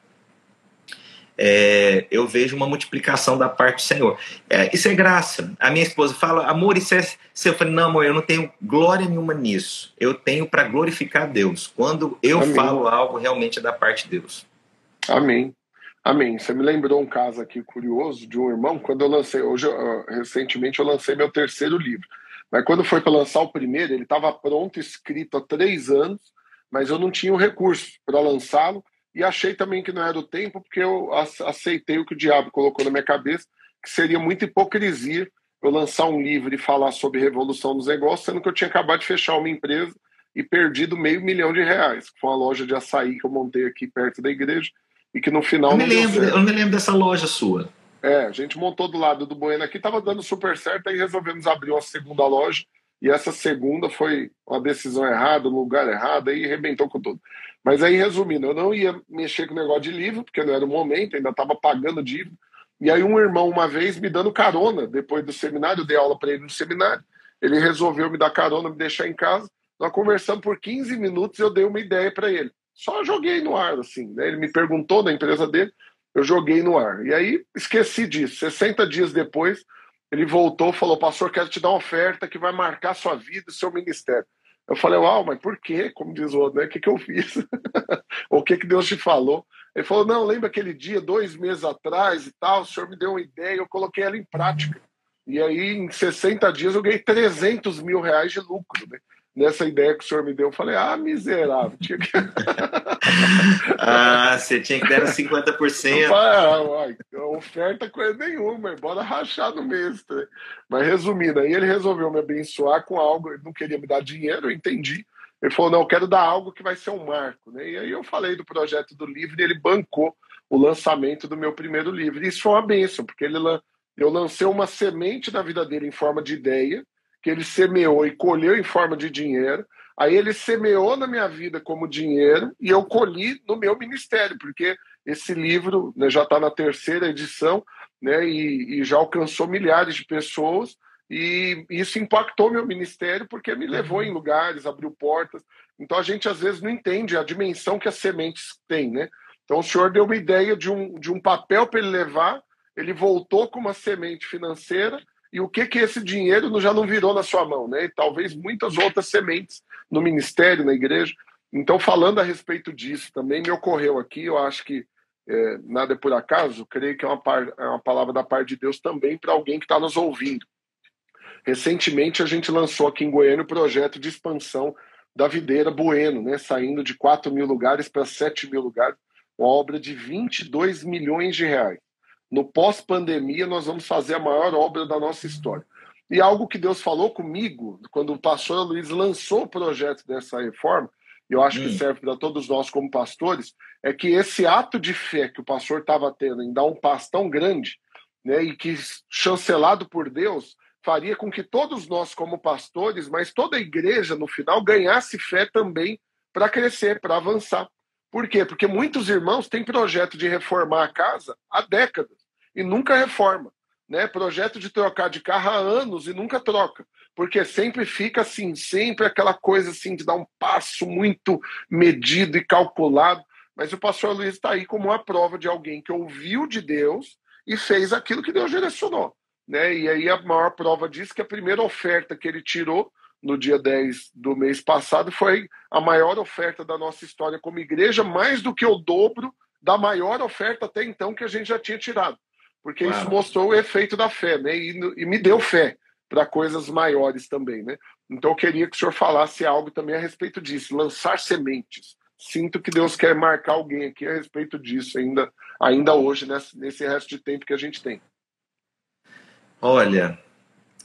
B: é, eu vejo uma multiplicação da parte do Senhor. É, isso é graça. A minha esposa fala, amor, isso é. Eu falei, não, amor, eu não tenho glória nenhuma nisso. Eu tenho para glorificar Deus. Quando eu Amém. falo algo, realmente é da parte de Deus.
A: Amém. Amém. Você me lembrou um caso aqui curioso de um irmão. Quando eu lancei, hoje, recentemente, eu lancei meu terceiro livro. Mas quando foi para lançar o primeiro, ele estava pronto, escrito há três anos, mas eu não tinha o recurso para lançá-lo e achei também que não era o tempo, porque eu aceitei o que o diabo colocou na minha cabeça, que seria muita hipocrisia eu lançar um livro e falar sobre revolução dos negócios, sendo que eu tinha acabado de fechar uma empresa e perdido meio milhão de reais, que foi uma loja de açaí que eu montei aqui perto da igreja e que no final.
B: Eu me, lembro, eu me lembro dessa loja sua.
A: É, a gente montou do lado do Bueno aqui, estava dando super certo, aí resolvemos abrir uma segunda loja e essa segunda foi uma decisão errada, no lugar errado, aí arrebentou com tudo. Mas aí, resumindo, eu não ia mexer com o negócio de livro, porque não era o momento, ainda estava pagando dívida. E aí um irmão, uma vez, me dando carona, depois do seminário, eu dei aula para ele no seminário, ele resolveu me dar carona, me deixar em casa. Nós conversamos por 15 minutos, eu dei uma ideia para ele. Só joguei no ar, assim, né? Ele me perguntou da empresa dele, eu joguei no ar. E aí esqueci disso. 60 dias depois, ele voltou falou: Pastor, quero te dar uma oferta que vai marcar sua vida e seu ministério. Eu falei: Uau, mas por quê? Como diz o outro, né? O que, que eu fiz? (laughs) o que, que Deus te falou? Ele falou: Não, lembra aquele dia, dois meses atrás e tal, o senhor me deu uma ideia, eu coloquei ela em prática. E aí, em 60 dias, eu ganhei 300 mil reais de lucro. Né? Nessa ideia que o senhor me deu, eu falei, ah, miserável. Tinha que... (laughs) (laughs)
B: ah, você tinha que dar 50%.
A: Ah, oferta coisa nenhuma, bora rachar no mês. Tá? Mas resumindo, aí ele resolveu me abençoar com algo, ele não queria me dar dinheiro, eu entendi. Ele falou, não, eu quero dar algo que vai ser um marco. Né? E aí eu falei do projeto do livro e ele bancou o lançamento do meu primeiro livro. E isso foi uma benção, porque ele, eu lancei uma semente na vida dele em forma de ideia, que ele semeou e colheu em forma de dinheiro. Aí ele semeou na minha vida como dinheiro e eu colhi no meu ministério, porque esse livro né, já está na terceira edição né, e, e, já alcançou milhares de pessoas. E isso impactou meu ministério porque me levou em lugares, abriu portas. Então a gente às vezes não entende a dimensão que as sementes têm, né? Então o senhor deu uma ideia de um, de um papel para ele levar, ele voltou com uma semente financeira e o que que esse dinheiro já não virou na sua mão, né? E talvez muitas outras sementes no ministério, na igreja. Então, falando a respeito disso, também me ocorreu aqui, eu acho que é, nada é por acaso, creio que é uma, par, é uma palavra da parte de Deus também para alguém que está nos ouvindo. Recentemente, a gente lançou aqui em Goiânia o projeto de expansão da videira Bueno, né? Saindo de 4 mil lugares para 7 mil lugares, uma obra de 22 milhões de reais no pós-pandemia, nós vamos fazer a maior obra da nossa história. E algo que Deus falou comigo, quando o pastor Luiz lançou o projeto dessa reforma, e eu acho hum. que serve para todos nós como pastores, é que esse ato de fé que o pastor estava tendo em dar um passo tão grande, né, e que chancelado por Deus, faria com que todos nós, como pastores, mas toda a igreja, no final, ganhasse fé também para crescer, para avançar. Por quê? Porque muitos irmãos têm projeto de reformar a casa há décadas e nunca reforma. Né? Projeto de trocar de carro há anos e nunca troca. Porque sempre fica assim, sempre aquela coisa assim de dar um passo muito medido e calculado. Mas o pastor Luiz está aí como uma prova de alguém que ouviu de Deus e fez aquilo que Deus direcionou. Né? E aí a maior prova disso que a primeira oferta que ele tirou no dia 10 do mês passado, foi a maior oferta da nossa história como igreja, mais do que o dobro da maior oferta até então que a gente já tinha tirado. Porque Uau. isso mostrou o efeito da fé, né? E, e me deu fé para coisas maiores também, né? Então eu queria que o senhor falasse algo também a respeito disso, lançar sementes. Sinto que Deus quer marcar alguém aqui a respeito disso ainda, ainda hoje, nesse, nesse resto de tempo que a gente tem.
B: Olha,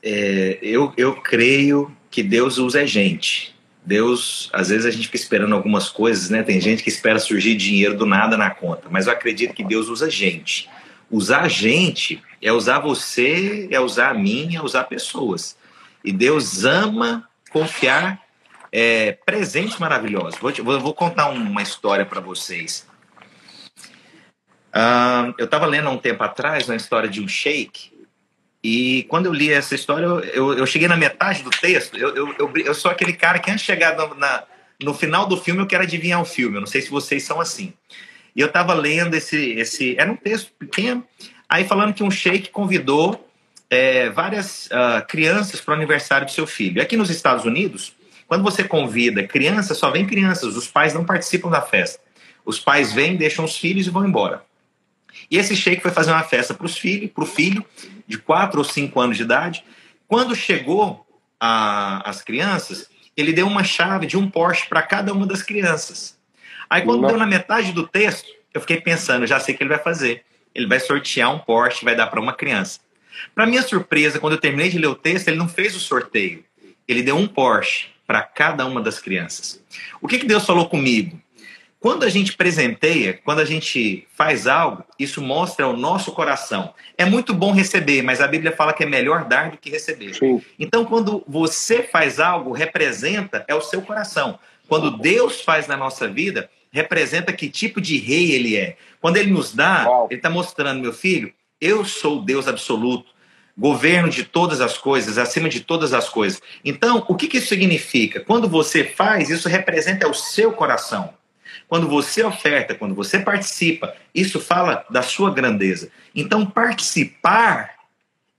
B: é, eu, eu creio que Deus usa a gente. Deus, às vezes a gente fica esperando algumas coisas, né? Tem gente que espera surgir dinheiro do nada na conta, mas eu acredito que Deus usa gente. Usar gente é usar você, é usar a mim, é usar pessoas. E Deus ama confiar é, presentes maravilhosos. Vou, vou, vou contar uma história para vocês. Uh, eu estava lendo há um tempo atrás uma história de um sheik e quando eu li essa história, eu, eu cheguei na metade do texto. Eu, eu, eu, eu sou aquele cara que antes de chegar no, na, no final do filme, eu quero adivinhar o filme. Eu não sei se vocês são assim. E eu estava lendo esse, esse. Era um texto pequeno, aí falando que um sheik convidou é, várias uh, crianças para o aniversário do seu filho. Aqui nos Estados Unidos, quando você convida crianças, só vem crianças, os pais não participam da festa. Os pais vêm, deixam os filhos e vão embora. E esse sheik foi fazer uma festa para os filhos, para o filho de 4 ou 5 anos de idade. Quando chegou a, as crianças, ele deu uma chave de um Porsche para cada uma das crianças. Aí quando Não. deu na metade do texto, eu fiquei pensando, já sei o que ele vai fazer. Ele vai sortear um Porsche vai dar para uma criança. Para minha surpresa, quando eu terminei de ler o texto, ele não fez o sorteio. Ele deu um Porsche para cada uma das crianças. O que, que Deus falou comigo? Quando a gente presenteia, quando a gente faz algo, isso mostra o nosso coração. É muito bom receber, mas a Bíblia fala que é melhor dar do que receber. Sim. Então, quando você faz algo, representa é o seu coração. Quando Deus faz na nossa vida, representa que tipo de rei ele é. Quando ele nos dá, Uau. ele está mostrando, meu filho, eu sou Deus absoluto, governo de todas as coisas, acima de todas as coisas. Então, o que, que isso significa? Quando você faz, isso representa o seu coração. Quando você oferta, quando você participa, isso fala da sua grandeza. Então, participar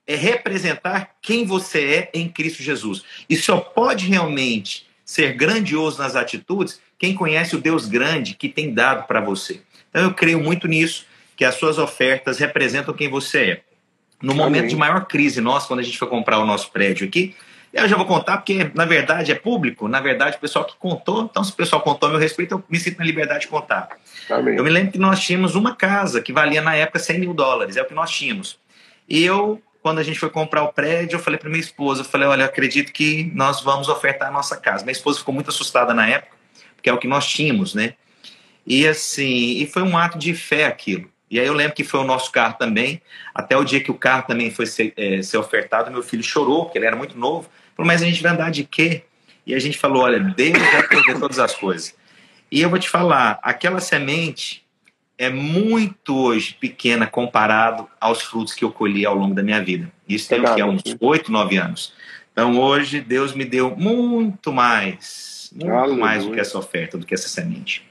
B: é representar quem você é em Cristo Jesus. E só pode realmente ser grandioso nas atitudes quem conhece o Deus grande que tem dado para você. Então, eu creio muito nisso, que as suas ofertas representam quem você é. No Amém. momento de maior crise nossa, quando a gente foi comprar o nosso prédio aqui, eu já vou contar, porque na verdade é público, na verdade o pessoal que contou, então se o pessoal contou a meu respeito, eu me sinto na liberdade de contar. Amém. Eu me lembro que nós tínhamos uma casa que valia na época 100 mil dólares, é o que nós tínhamos. E eu, quando a gente foi comprar o prédio, eu falei para minha esposa, eu falei, olha, eu acredito que nós vamos ofertar a nossa casa. Minha esposa ficou muito assustada na época, porque é o que nós tínhamos, né? E assim, e foi um ato de fé aquilo. E aí eu lembro que foi o nosso carro também, até o dia que o carro também foi ser, é, ser ofertado, meu filho chorou, porque ele era muito novo. Mas a gente vai andar de quê? E a gente falou, olha, Deus vai prover todas as coisas. E eu vou te falar, aquela semente é muito hoje pequena comparado aos frutos que eu colhi ao longo da minha vida. Isso tem o que? uns oito, nove anos. Então hoje Deus me deu muito mais, muito Aleluia. mais do que essa oferta, do que essa semente.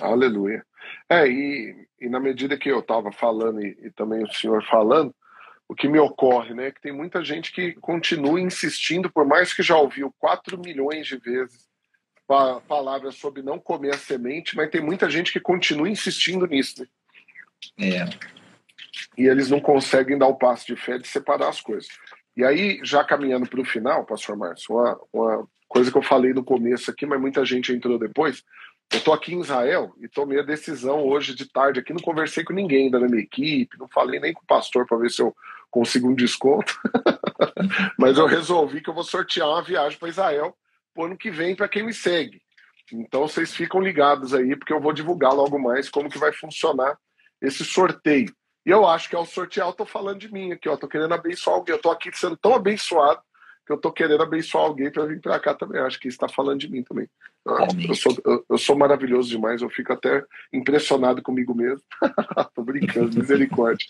A: Aleluia. É, e, e na medida que eu estava falando e, e, também o senhor falando, o que me ocorre, né, é que tem muita gente que continua insistindo, por mais que já ouviu 4 milhões de vezes palavras sobre não comer a semente, mas tem muita gente que continua insistindo nisso. Né? É. E eles não conseguem dar o passo de fé de separar as coisas. E aí, já caminhando para o final, pastor Márcio, uma, uma coisa que eu falei no começo aqui, mas muita gente entrou depois. Eu estou aqui em Israel e tomei a decisão hoje de tarde aqui, não conversei com ninguém ainda na minha equipe, não falei nem com o pastor para ver se eu consigo um desconto. (laughs) Mas eu resolvi que eu vou sortear uma viagem para Israel o ano que vem para quem me segue. Então vocês ficam ligados aí, porque eu vou divulgar logo mais como que vai funcionar esse sorteio. E eu acho que ao sortear eu tô falando de mim aqui, ó, tô querendo abençoar alguém. Eu tô aqui sendo tão abençoado que eu tô querendo abençoar alguém para vir para cá também. Acho que está falando de mim também. Eu sou, eu, eu, sou maravilhoso demais, eu fico até impressionado comigo mesmo. (laughs) Tô brincando, misericórdia.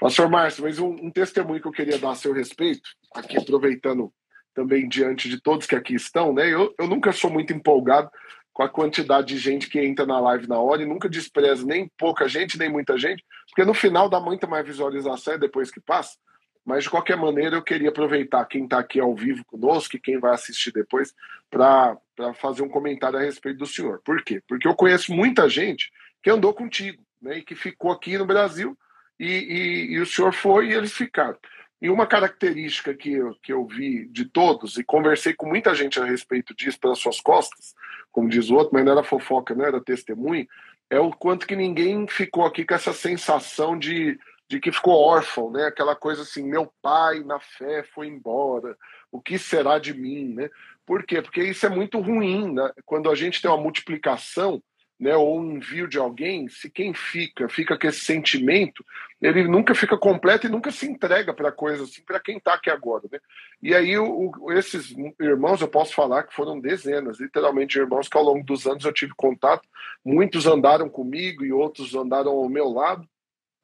A: Pastor Márcio, mas um, um, testemunho que eu queria dar a seu respeito, aqui aproveitando também diante de todos que aqui estão, né? Eu, eu nunca sou muito empolgado com a quantidade de gente que entra na live na hora e nunca desprezo nem pouca gente, nem muita gente, porque no final dá muita mais visualização depois que passa. Mas, de qualquer maneira, eu queria aproveitar quem está aqui ao vivo conosco e quem vai assistir depois para fazer um comentário a respeito do senhor. Por quê? Porque eu conheço muita gente que andou contigo né, e que ficou aqui no Brasil e, e, e o senhor foi e eles ficaram. E uma característica que eu, que eu vi de todos, e conversei com muita gente a respeito disso pelas suas costas, como diz o outro, mas não era fofoca, não era testemunho, é o quanto que ninguém ficou aqui com essa sensação de de que ficou órfão, né? Aquela coisa assim, meu pai na fé foi embora, o que será de mim, né? Por quê? Porque isso é muito ruim, né? Quando a gente tem uma multiplicação, né, ou um envio de alguém, se quem fica, fica com esse sentimento, ele nunca fica completo e nunca se entrega para coisa assim, para quem está aqui agora, né? E aí o, esses irmãos, eu posso falar que foram dezenas, literalmente, irmãos que ao longo dos anos eu tive contato, muitos andaram comigo e outros andaram ao meu lado,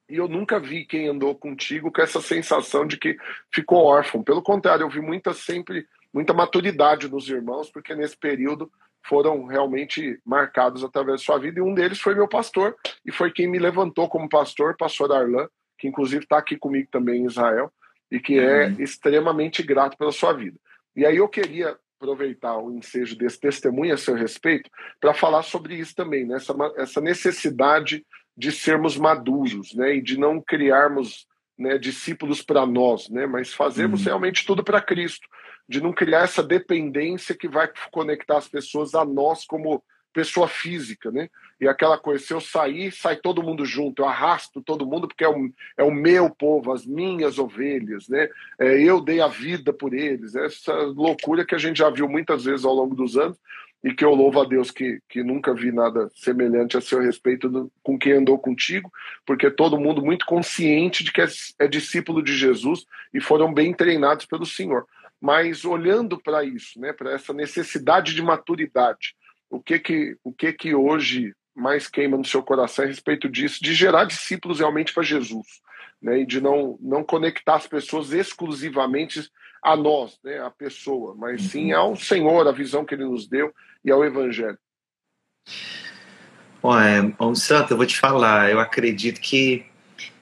A: e eu nunca vi quem andou contigo com essa sensação de que ficou órfão. Pelo contrário, eu vi muita sempre muita maturidade nos irmãos, porque nesse período foram realmente marcados através da sua vida, e um deles foi meu pastor, e foi quem me levantou como pastor, pastor Arlan, que inclusive está aqui comigo também em Israel, e que é uhum. extremamente grato pela sua vida. E aí eu queria aproveitar o ensejo desse testemunho a seu respeito para falar sobre isso também, né? essa, essa necessidade de sermos maduros né? e de não criarmos né, discípulos para nós, né? mas fazermos uhum. realmente tudo para Cristo, de não criar essa dependência que vai conectar as pessoas a nós como pessoa física, né? E aquela coisa, se eu sair, sai todo mundo junto, eu arrasto todo mundo porque é o, é o meu povo, as minhas ovelhas, né? É, eu dei a vida por eles, essa loucura que a gente já viu muitas vezes ao longo dos anos e que eu louvo a Deus que, que nunca vi nada semelhante a seu respeito do, com quem andou contigo, porque todo mundo muito consciente de que é, é discípulo de Jesus e foram bem treinados pelo Senhor. Mas olhando para isso, né, para essa necessidade de maturidade, o que que, o que que hoje mais queima no seu coração a respeito disso, de gerar discípulos realmente para Jesus, né, e de não, não conectar as pessoas exclusivamente a nós, né, a pessoa, mas sim ao Senhor, a visão que Ele nos deu e ao Evangelho.
B: Bom, é, Santo, eu vou te falar, eu acredito que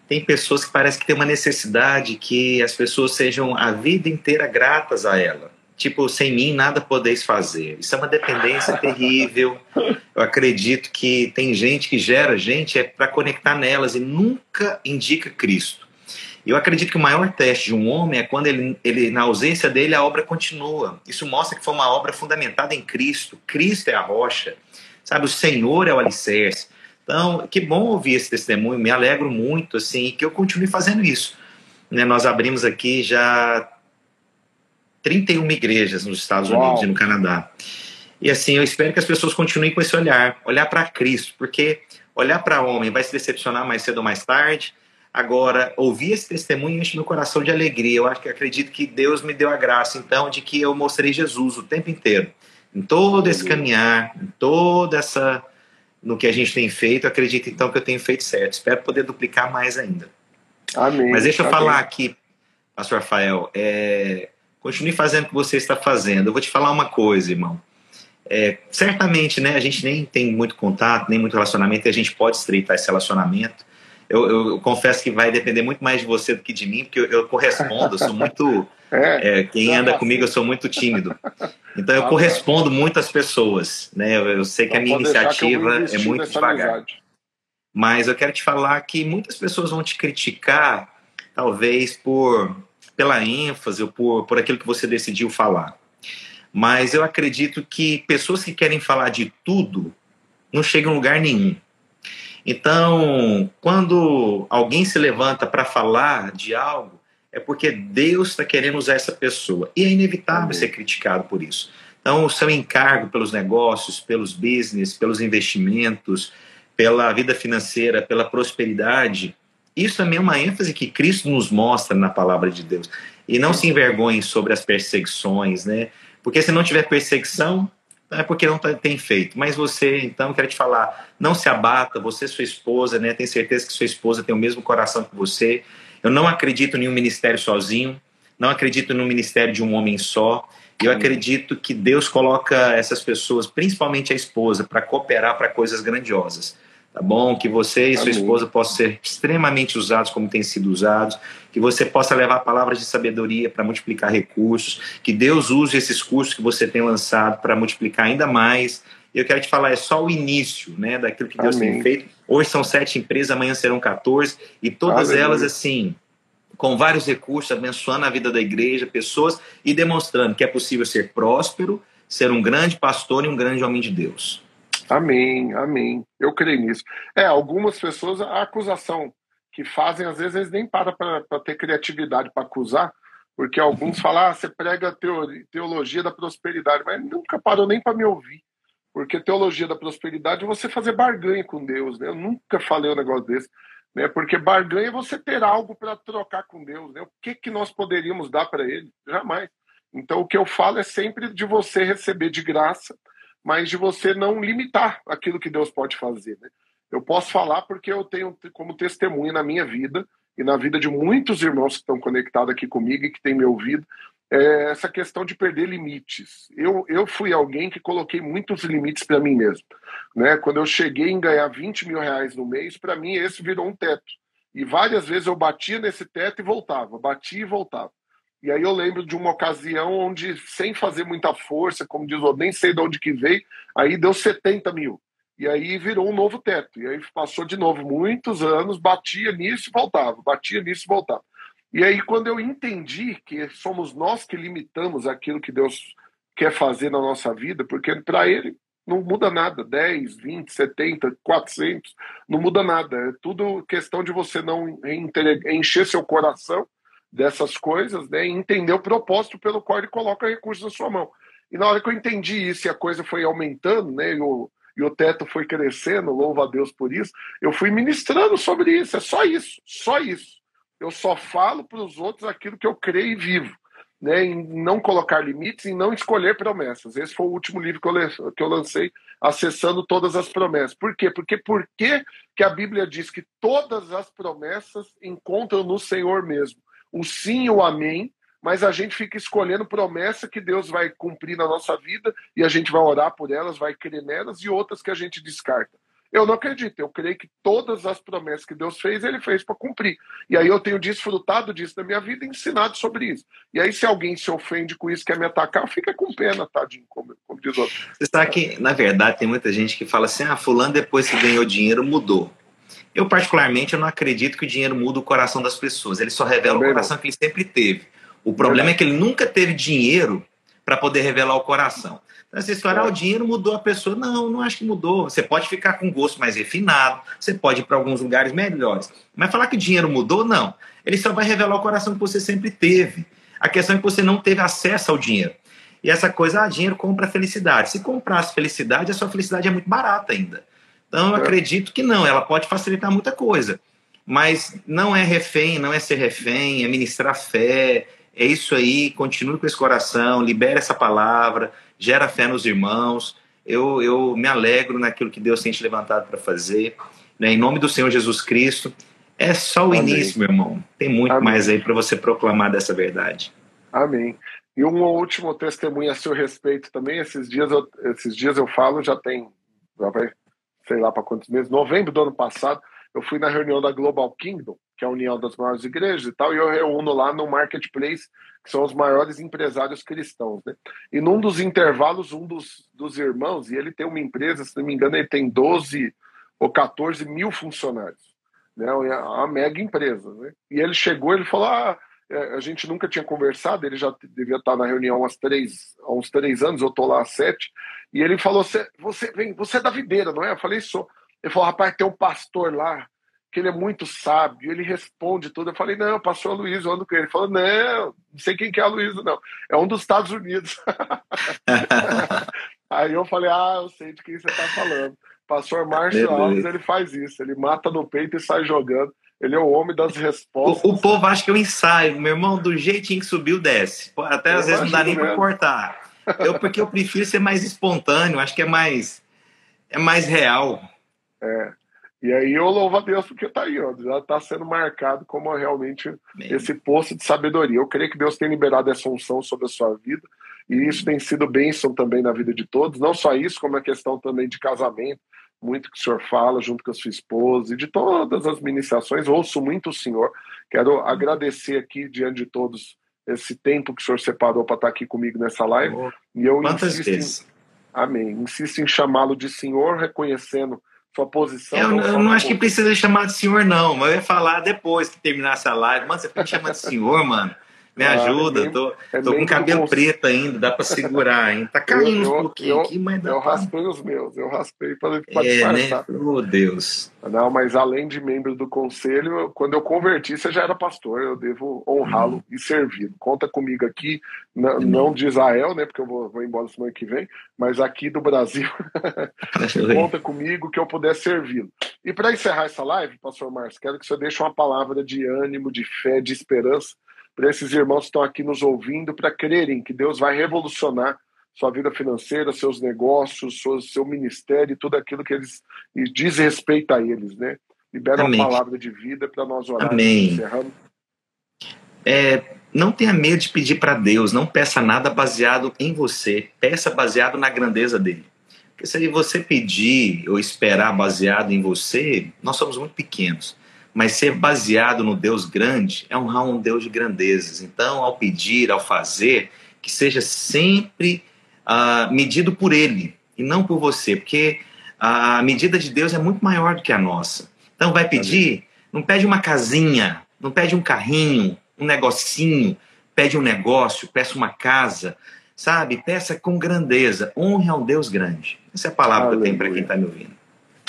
B: tem pessoas que parece que tem uma necessidade que as pessoas sejam a vida inteira gratas a ela tipo, sem mim nada podeis fazer. Isso é uma dependência (laughs) terrível. Eu acredito que tem gente que gera gente é para conectar nelas e nunca indica Cristo. Eu acredito que o maior teste de um homem é quando ele, ele, na ausência dele, a obra continua. Isso mostra que foi uma obra fundamentada em Cristo. Cristo é a rocha, sabe? O Senhor é o alicerce. Então, que bom ouvir esse testemunho, me alegro muito, assim, que eu continue fazendo isso. Né, nós abrimos aqui já 31 igrejas nos Estados Uau. Unidos e no Canadá. E assim, eu espero que as pessoas continuem com esse olhar, olhar para Cristo, porque olhar para homem vai se decepcionar mais cedo ou mais tarde. Agora, ouvir esse testemunho enche meu coração de alegria. Eu acho que acredito que Deus me deu a graça, então, de que eu mostrei Jesus o tempo inteiro. Em todo esse caminhar, em toda essa. no que a gente tem feito, acredito então que eu tenho feito certo. Espero poder duplicar mais ainda.
A: Amém.
B: Mas deixa eu
A: Amém.
B: falar aqui, Pastor Rafael. É, Continue fazendo o que você está fazendo. Eu vou te falar uma coisa, irmão. É, certamente, né, a gente nem tem muito contato, nem muito relacionamento, e a gente pode estreitar esse relacionamento. Eu, eu, confesso que vai depender muito mais de você do que de mim, porque eu, eu correspondo, eu sou muito. (laughs) É, é, quem anda comigo, eu sou muito tímido. Então, eu ah, correspondo muito às pessoas. Né? Eu, sei que a minha iniciativa é muito devagar. Amizade. Mas eu quero te falar que muitas pessoas vão te criticar, talvez por pela ênfase ou por, por aquilo que você decidiu falar. Mas eu acredito que pessoas que querem falar de tudo não chegam a lugar nenhum. Então, quando alguém se levanta para falar de algo, é porque Deus está querendo usar essa pessoa. E é inevitável ser criticado por isso. Então, o seu encargo pelos negócios, pelos business, pelos investimentos, pela vida financeira, pela prosperidade, isso também é uma ênfase que Cristo nos mostra na palavra de Deus. E não se envergonhe sobre as perseguições, né? Porque se não tiver perseguição, é porque não tá, tem feito. Mas você, então, quero te falar, não se abata, você, sua esposa, né? Tenho certeza que sua esposa tem o mesmo coração que você. Eu não acredito em um ministério sozinho, não acredito no ministério de um homem só. Eu acredito que Deus coloca essas pessoas, principalmente a esposa, para cooperar para coisas grandiosas tá bom? Que você e sua Amém. esposa possam ser extremamente usados como têm sido usados, que você possa levar palavras de sabedoria para multiplicar recursos, que Deus use esses cursos que você tem lançado para multiplicar ainda mais. Eu quero te falar, é só o início né, daquilo que Deus Amém. tem feito. Hoje são sete empresas, amanhã serão 14, e todas Aleluia. elas, assim, com vários recursos, abençoando a vida da igreja, pessoas e demonstrando que é possível ser próspero, ser um grande pastor e um grande homem de Deus.
A: Amém, amém. Eu creio nisso. É, algumas pessoas, a acusação que fazem, às vezes, eles nem param para ter criatividade para acusar, porque alguns falam, ah, você prega teologia da prosperidade, mas nunca parou nem para me ouvir. Porque teologia da prosperidade é você fazer barganha com Deus, né? Eu nunca falei um negócio desse, né? Porque barganha é você ter algo para trocar com Deus, né? O que, que nós poderíamos dar para Ele? Jamais. Então, o que eu falo é sempre de você receber de graça mas de você não limitar aquilo que Deus pode fazer. Né? Eu posso falar porque eu tenho como testemunha na minha vida e na vida de muitos irmãos que estão conectados aqui comigo e que têm me ouvido, é essa questão de perder limites. Eu, eu fui alguém que coloquei muitos limites para mim mesmo. Né? Quando eu cheguei em ganhar 20 mil reais no mês, para mim esse virou um teto. E várias vezes eu batia nesse teto e voltava, batia e voltava. E aí eu lembro de uma ocasião onde, sem fazer muita força, como diz o nem sei de onde que veio, aí deu 70 mil. E aí virou um novo teto. E aí passou de novo muitos anos, batia nisso e voltava, batia nisso e voltava. E aí, quando eu entendi que somos nós que limitamos aquilo que Deus quer fazer na nossa vida, porque para Ele não muda nada 10, 20, 70, 400, não muda nada. É tudo questão de você não encher seu coração dessas coisas né, e entender o propósito pelo qual Ele coloca recursos na sua mão. E na hora que eu entendi isso e a coisa foi aumentando, né, e o, e o teto foi crescendo, louva a Deus por isso, eu fui ministrando sobre isso. É só isso, só isso eu só falo para os outros aquilo que eu creio e vivo. Né, em não colocar limites, em não escolher promessas. Esse foi o último livro que eu, que eu lancei, acessando todas as promessas. Por quê? Porque por que a Bíblia diz que todas as promessas encontram no Senhor mesmo? O sim e o amém, mas a gente fica escolhendo promessa que Deus vai cumprir na nossa vida e a gente vai orar por elas, vai crer nelas e outras que a gente descarta. Eu não acredito. Eu creio que todas as promessas que Deus fez, ele fez para cumprir. E aí eu tenho desfrutado disso na minha vida e ensinado sobre isso. E aí, se alguém se ofende com isso, quer me atacar, fica com pena, tadinho, como, como diz outro.
B: Você sabe que, na verdade, tem muita gente que fala assim: ah, Fulano, depois que ganhou dinheiro, mudou. Eu, particularmente, eu não acredito que o dinheiro muda o coração das pessoas. Ele só revela Também o coração não. que ele sempre teve. O problema é que ele nunca teve dinheiro para poder revelar o coração. Essa história, ah, o dinheiro mudou a pessoa. Não, não acho que mudou. Você pode ficar com gosto mais refinado, você pode ir para alguns lugares melhores. Mas falar que o dinheiro mudou, não. Ele só vai revelar o coração que você sempre teve. A questão é que você não teve acesso ao dinheiro. E essa coisa, ah, dinheiro compra felicidade. Se comprasse felicidade, a sua felicidade é muito barata ainda. Então, eu é. acredito que não, ela pode facilitar muita coisa. Mas não é refém, não é ser refém, é ministrar fé, é isso aí, continue com esse coração, libere essa palavra, gera fé nos irmãos. Eu, eu me alegro naquilo que Deus tem te levantado para fazer. Né? Em nome do Senhor Jesus Cristo. É só o Amém. início, meu irmão. Tem muito Amém. mais aí para você proclamar dessa verdade.
A: Amém. E um último testemunho a seu respeito também. Esses dias eu, esses dias eu falo, já tem, já vai, sei lá para quantos meses, novembro do ano passado, eu fui na reunião da Global Kingdom, que é a união das maiores igrejas e tal, e eu reúno lá no Marketplace que são os maiores empresários cristãos. Né? E num dos intervalos, um dos, dos irmãos, e ele tem uma empresa, se não me engano, ele tem 12 ou 14 mil funcionários. Né? É uma mega empresa. Né? E ele chegou, ele falou: ah, a gente nunca tinha conversado, ele já devia estar na reunião há, três, há uns três anos, eu estou lá há sete, e ele falou: você, vem, você é da videira, não é? Eu falei: sou. Ele falou: rapaz, tem um pastor lá que ele é muito sábio, ele responde tudo. Eu falei, não, passou a Luísa, eu ando com ele. Ele falou, não, não sei quem que é Luísa, não. É um dos Estados Unidos. (laughs) Aí eu falei, ah, eu sei de quem você está falando. Pastor Márcio Alves, ele faz isso, ele mata no peito e sai jogando. Ele é o homem das respostas.
B: O, o povo acha que eu ensaio, meu irmão, do jeitinho que subiu, desce. Até eu às vezes não dá nem para cortar. Eu, porque eu prefiro ser mais espontâneo, acho que é mais, é mais real.
A: É. E aí eu louvo a Deus porque está aí, ó, já está sendo marcado como realmente esse poço de sabedoria. Eu creio que Deus tem liberado essa unção sobre a sua vida, e isso tem sido bênção também na vida de todos. Não só isso, como a questão também de casamento, muito que o senhor fala junto com a sua esposa, e de todas as ministrações. Ouço muito o senhor. Quero agradecer aqui diante de todos esse tempo que o senhor separou para estar aqui comigo nessa live. Oh,
B: e eu insisto vezes?
A: Em, amém. Insisto em chamá-lo de senhor, reconhecendo sua posição.
B: Eu, eu não acho que precisa chamar de senhor, não, mas eu ia falar depois que terminasse a live. Mano, você pode chamar de senhor, mano. Me ajuda, é tô, é tô com cabelo preto ainda, dá para segurar ainda. Tá caindo eu, uns pouquinho aqui, mas dá
A: Eu pra... raspei os meus, eu raspei para
B: é, disfarçar. Né? Oh, Deus.
A: Não, mas além de membro do conselho, quando eu converti, você já era pastor, eu devo honrá-lo hum. e servi-lo. Conta comigo aqui, não, não de Israel, né, porque eu vou, vou embora semana que vem, mas aqui do Brasil. (laughs) Conta comigo que eu puder servi-lo. E para encerrar essa live, pastor Márcio, quero que você deixe uma palavra de ânimo, de fé, de esperança para esses irmãos que estão aqui nos ouvindo, para crerem que Deus vai revolucionar sua vida financeira, seus negócios, seu, seu ministério, tudo aquilo que eles e diz respeito a eles, né? Libera Amém. uma palavra de vida para nós orarmos.
B: Amém. Encerrando. É, não tenha medo de pedir para Deus, não peça nada baseado em você, peça baseado na grandeza dele. Porque se você pedir ou esperar baseado em você, nós somos muito pequenos. Mas ser baseado no Deus grande é honrar um Deus de grandezas. Então, ao pedir, ao fazer, que seja sempre uh, medido por Ele e não por você, porque a medida de Deus é muito maior do que a nossa. Então, vai pedir, não pede uma casinha, não pede um carrinho, um negocinho, pede um negócio, peça uma casa, sabe? Peça com grandeza, honre a um Deus grande. Essa é a palavra Aleluia. que eu tenho para quem está me ouvindo.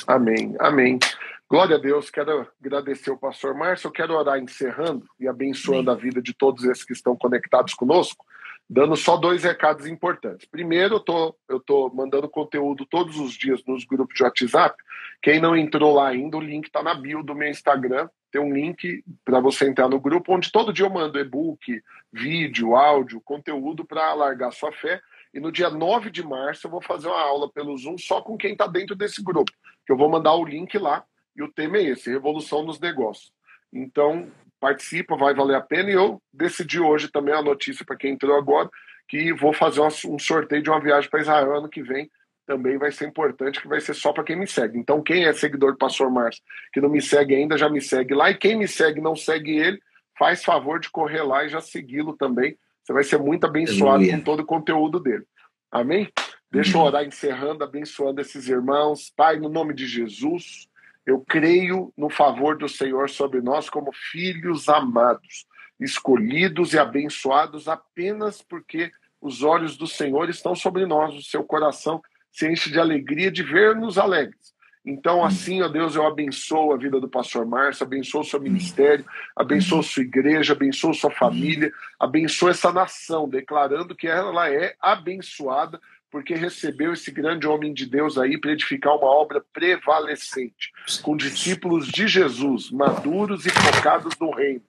A: Amém, amém. Glória a Deus, quero agradecer o pastor Márcio, eu quero orar encerrando e abençoando amém. a vida de todos esses que estão conectados conosco, dando só dois recados importantes. Primeiro, eu tô, eu tô mandando conteúdo todos os dias nos grupos de WhatsApp. Quem não entrou lá ainda, o link está na bio do meu Instagram, tem um link para você entrar no grupo, onde todo dia eu mando e-book, vídeo, áudio, conteúdo para alargar sua fé. E no dia 9 de março eu vou fazer uma aula pelo Zoom só com quem está dentro desse grupo, que eu vou mandar o link lá. E o tema é esse: Revolução nos Negócios. Então, participa, vai valer a pena. E eu decidi hoje também a notícia para quem entrou agora que vou fazer um sorteio de uma viagem para Israel ano que vem também vai ser importante, que vai ser só para quem me segue. Então, quem é seguidor do Pastor Márcio, que não me segue ainda, já me segue lá. E quem me segue não segue ele, faz favor de correr lá e já segui-lo também. Você vai ser muito abençoado com todo o conteúdo dele. Amém? Deixa eu orar encerrando, abençoando esses irmãos. Pai, no nome de Jesus, eu creio no favor do Senhor sobre nós como filhos amados, escolhidos e abençoados apenas porque os olhos do Senhor estão sobre nós, o seu coração se enche de alegria de ver-nos alegres. Então, assim, ó Deus, eu abençoo a vida do pastor Márcio, abençoo o seu ministério, abençoo sua igreja, abençoo sua família, abençoo essa nação, declarando que ela é abençoada porque recebeu esse grande homem de Deus aí para edificar uma obra prevalecente, com discípulos de Jesus, maduros e focados no reino.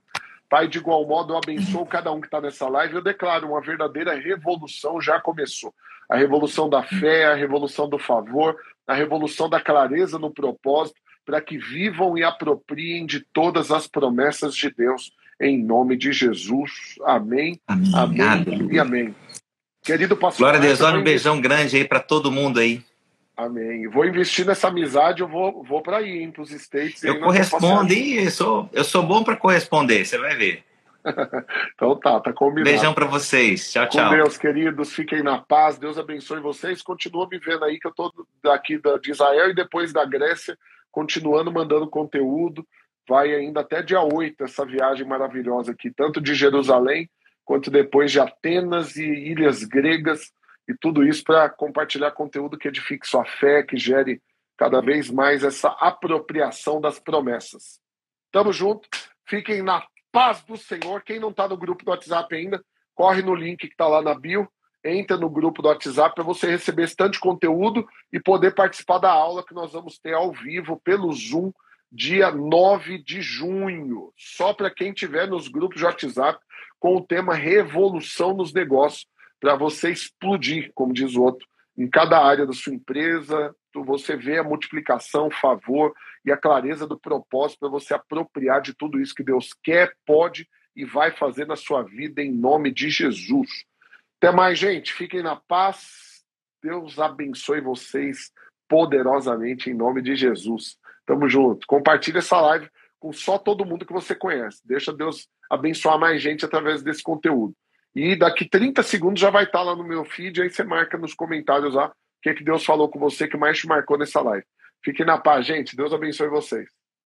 A: Pai, de igual modo, eu abençoo cada um que está nessa live. Eu declaro uma verdadeira revolução já começou. A revolução da fé, a revolução do favor, a revolução da clareza no propósito, para que vivam e apropriem de todas as promessas de Deus, em nome de Jesus. Amém, amém, amém e amém.
B: Querido pastor. Glória a Deus, olha um beijão grande aí para todo mundo aí.
A: Amém. Vou investir nessa amizade, eu vou, vou para aí, hein, para os States.
B: Eu correspondo e eu sou, eu sou bom para corresponder, você vai ver. (laughs)
A: então tá, tá combinado.
B: Beijão para vocês. Tchau, tchau.
A: Com Deus, queridos, fiquem na paz. Deus abençoe vocês. Continua me vendo aí que eu tô daqui de Israel e depois da Grécia, continuando mandando conteúdo. Vai ainda até dia 8 essa viagem maravilhosa aqui, tanto de Jerusalém quanto depois de Atenas e ilhas gregas e tudo isso para compartilhar conteúdo que edifique sua fé, que gere cada vez mais essa apropriação das promessas. Tamo junto. Fiquem na paz do Senhor. Quem não está no grupo do WhatsApp ainda, corre no link que está lá na bio, entra no grupo do WhatsApp para você receber esse tanto de conteúdo e poder participar da aula que nós vamos ter ao vivo pelo Zoom, dia 9 de junho. Só para quem tiver nos grupos de WhatsApp com o tema Revolução nos Negócios para você explodir, como diz o outro, em cada área da sua empresa, você vê a multiplicação, o favor e a clareza do propósito para você apropriar de tudo isso que Deus quer, pode e vai fazer na sua vida em nome de Jesus. Até mais, gente. Fiquem na paz. Deus abençoe vocês poderosamente em nome de Jesus. Tamo junto. Compartilhe essa live com só todo mundo que você conhece. Deixa Deus abençoar mais gente através desse conteúdo. E daqui 30 segundos já vai estar lá no meu feed, aí você marca nos comentários lá o que, que Deus falou com você que mais te marcou nessa live. Fique na paz, gente. Deus abençoe vocês.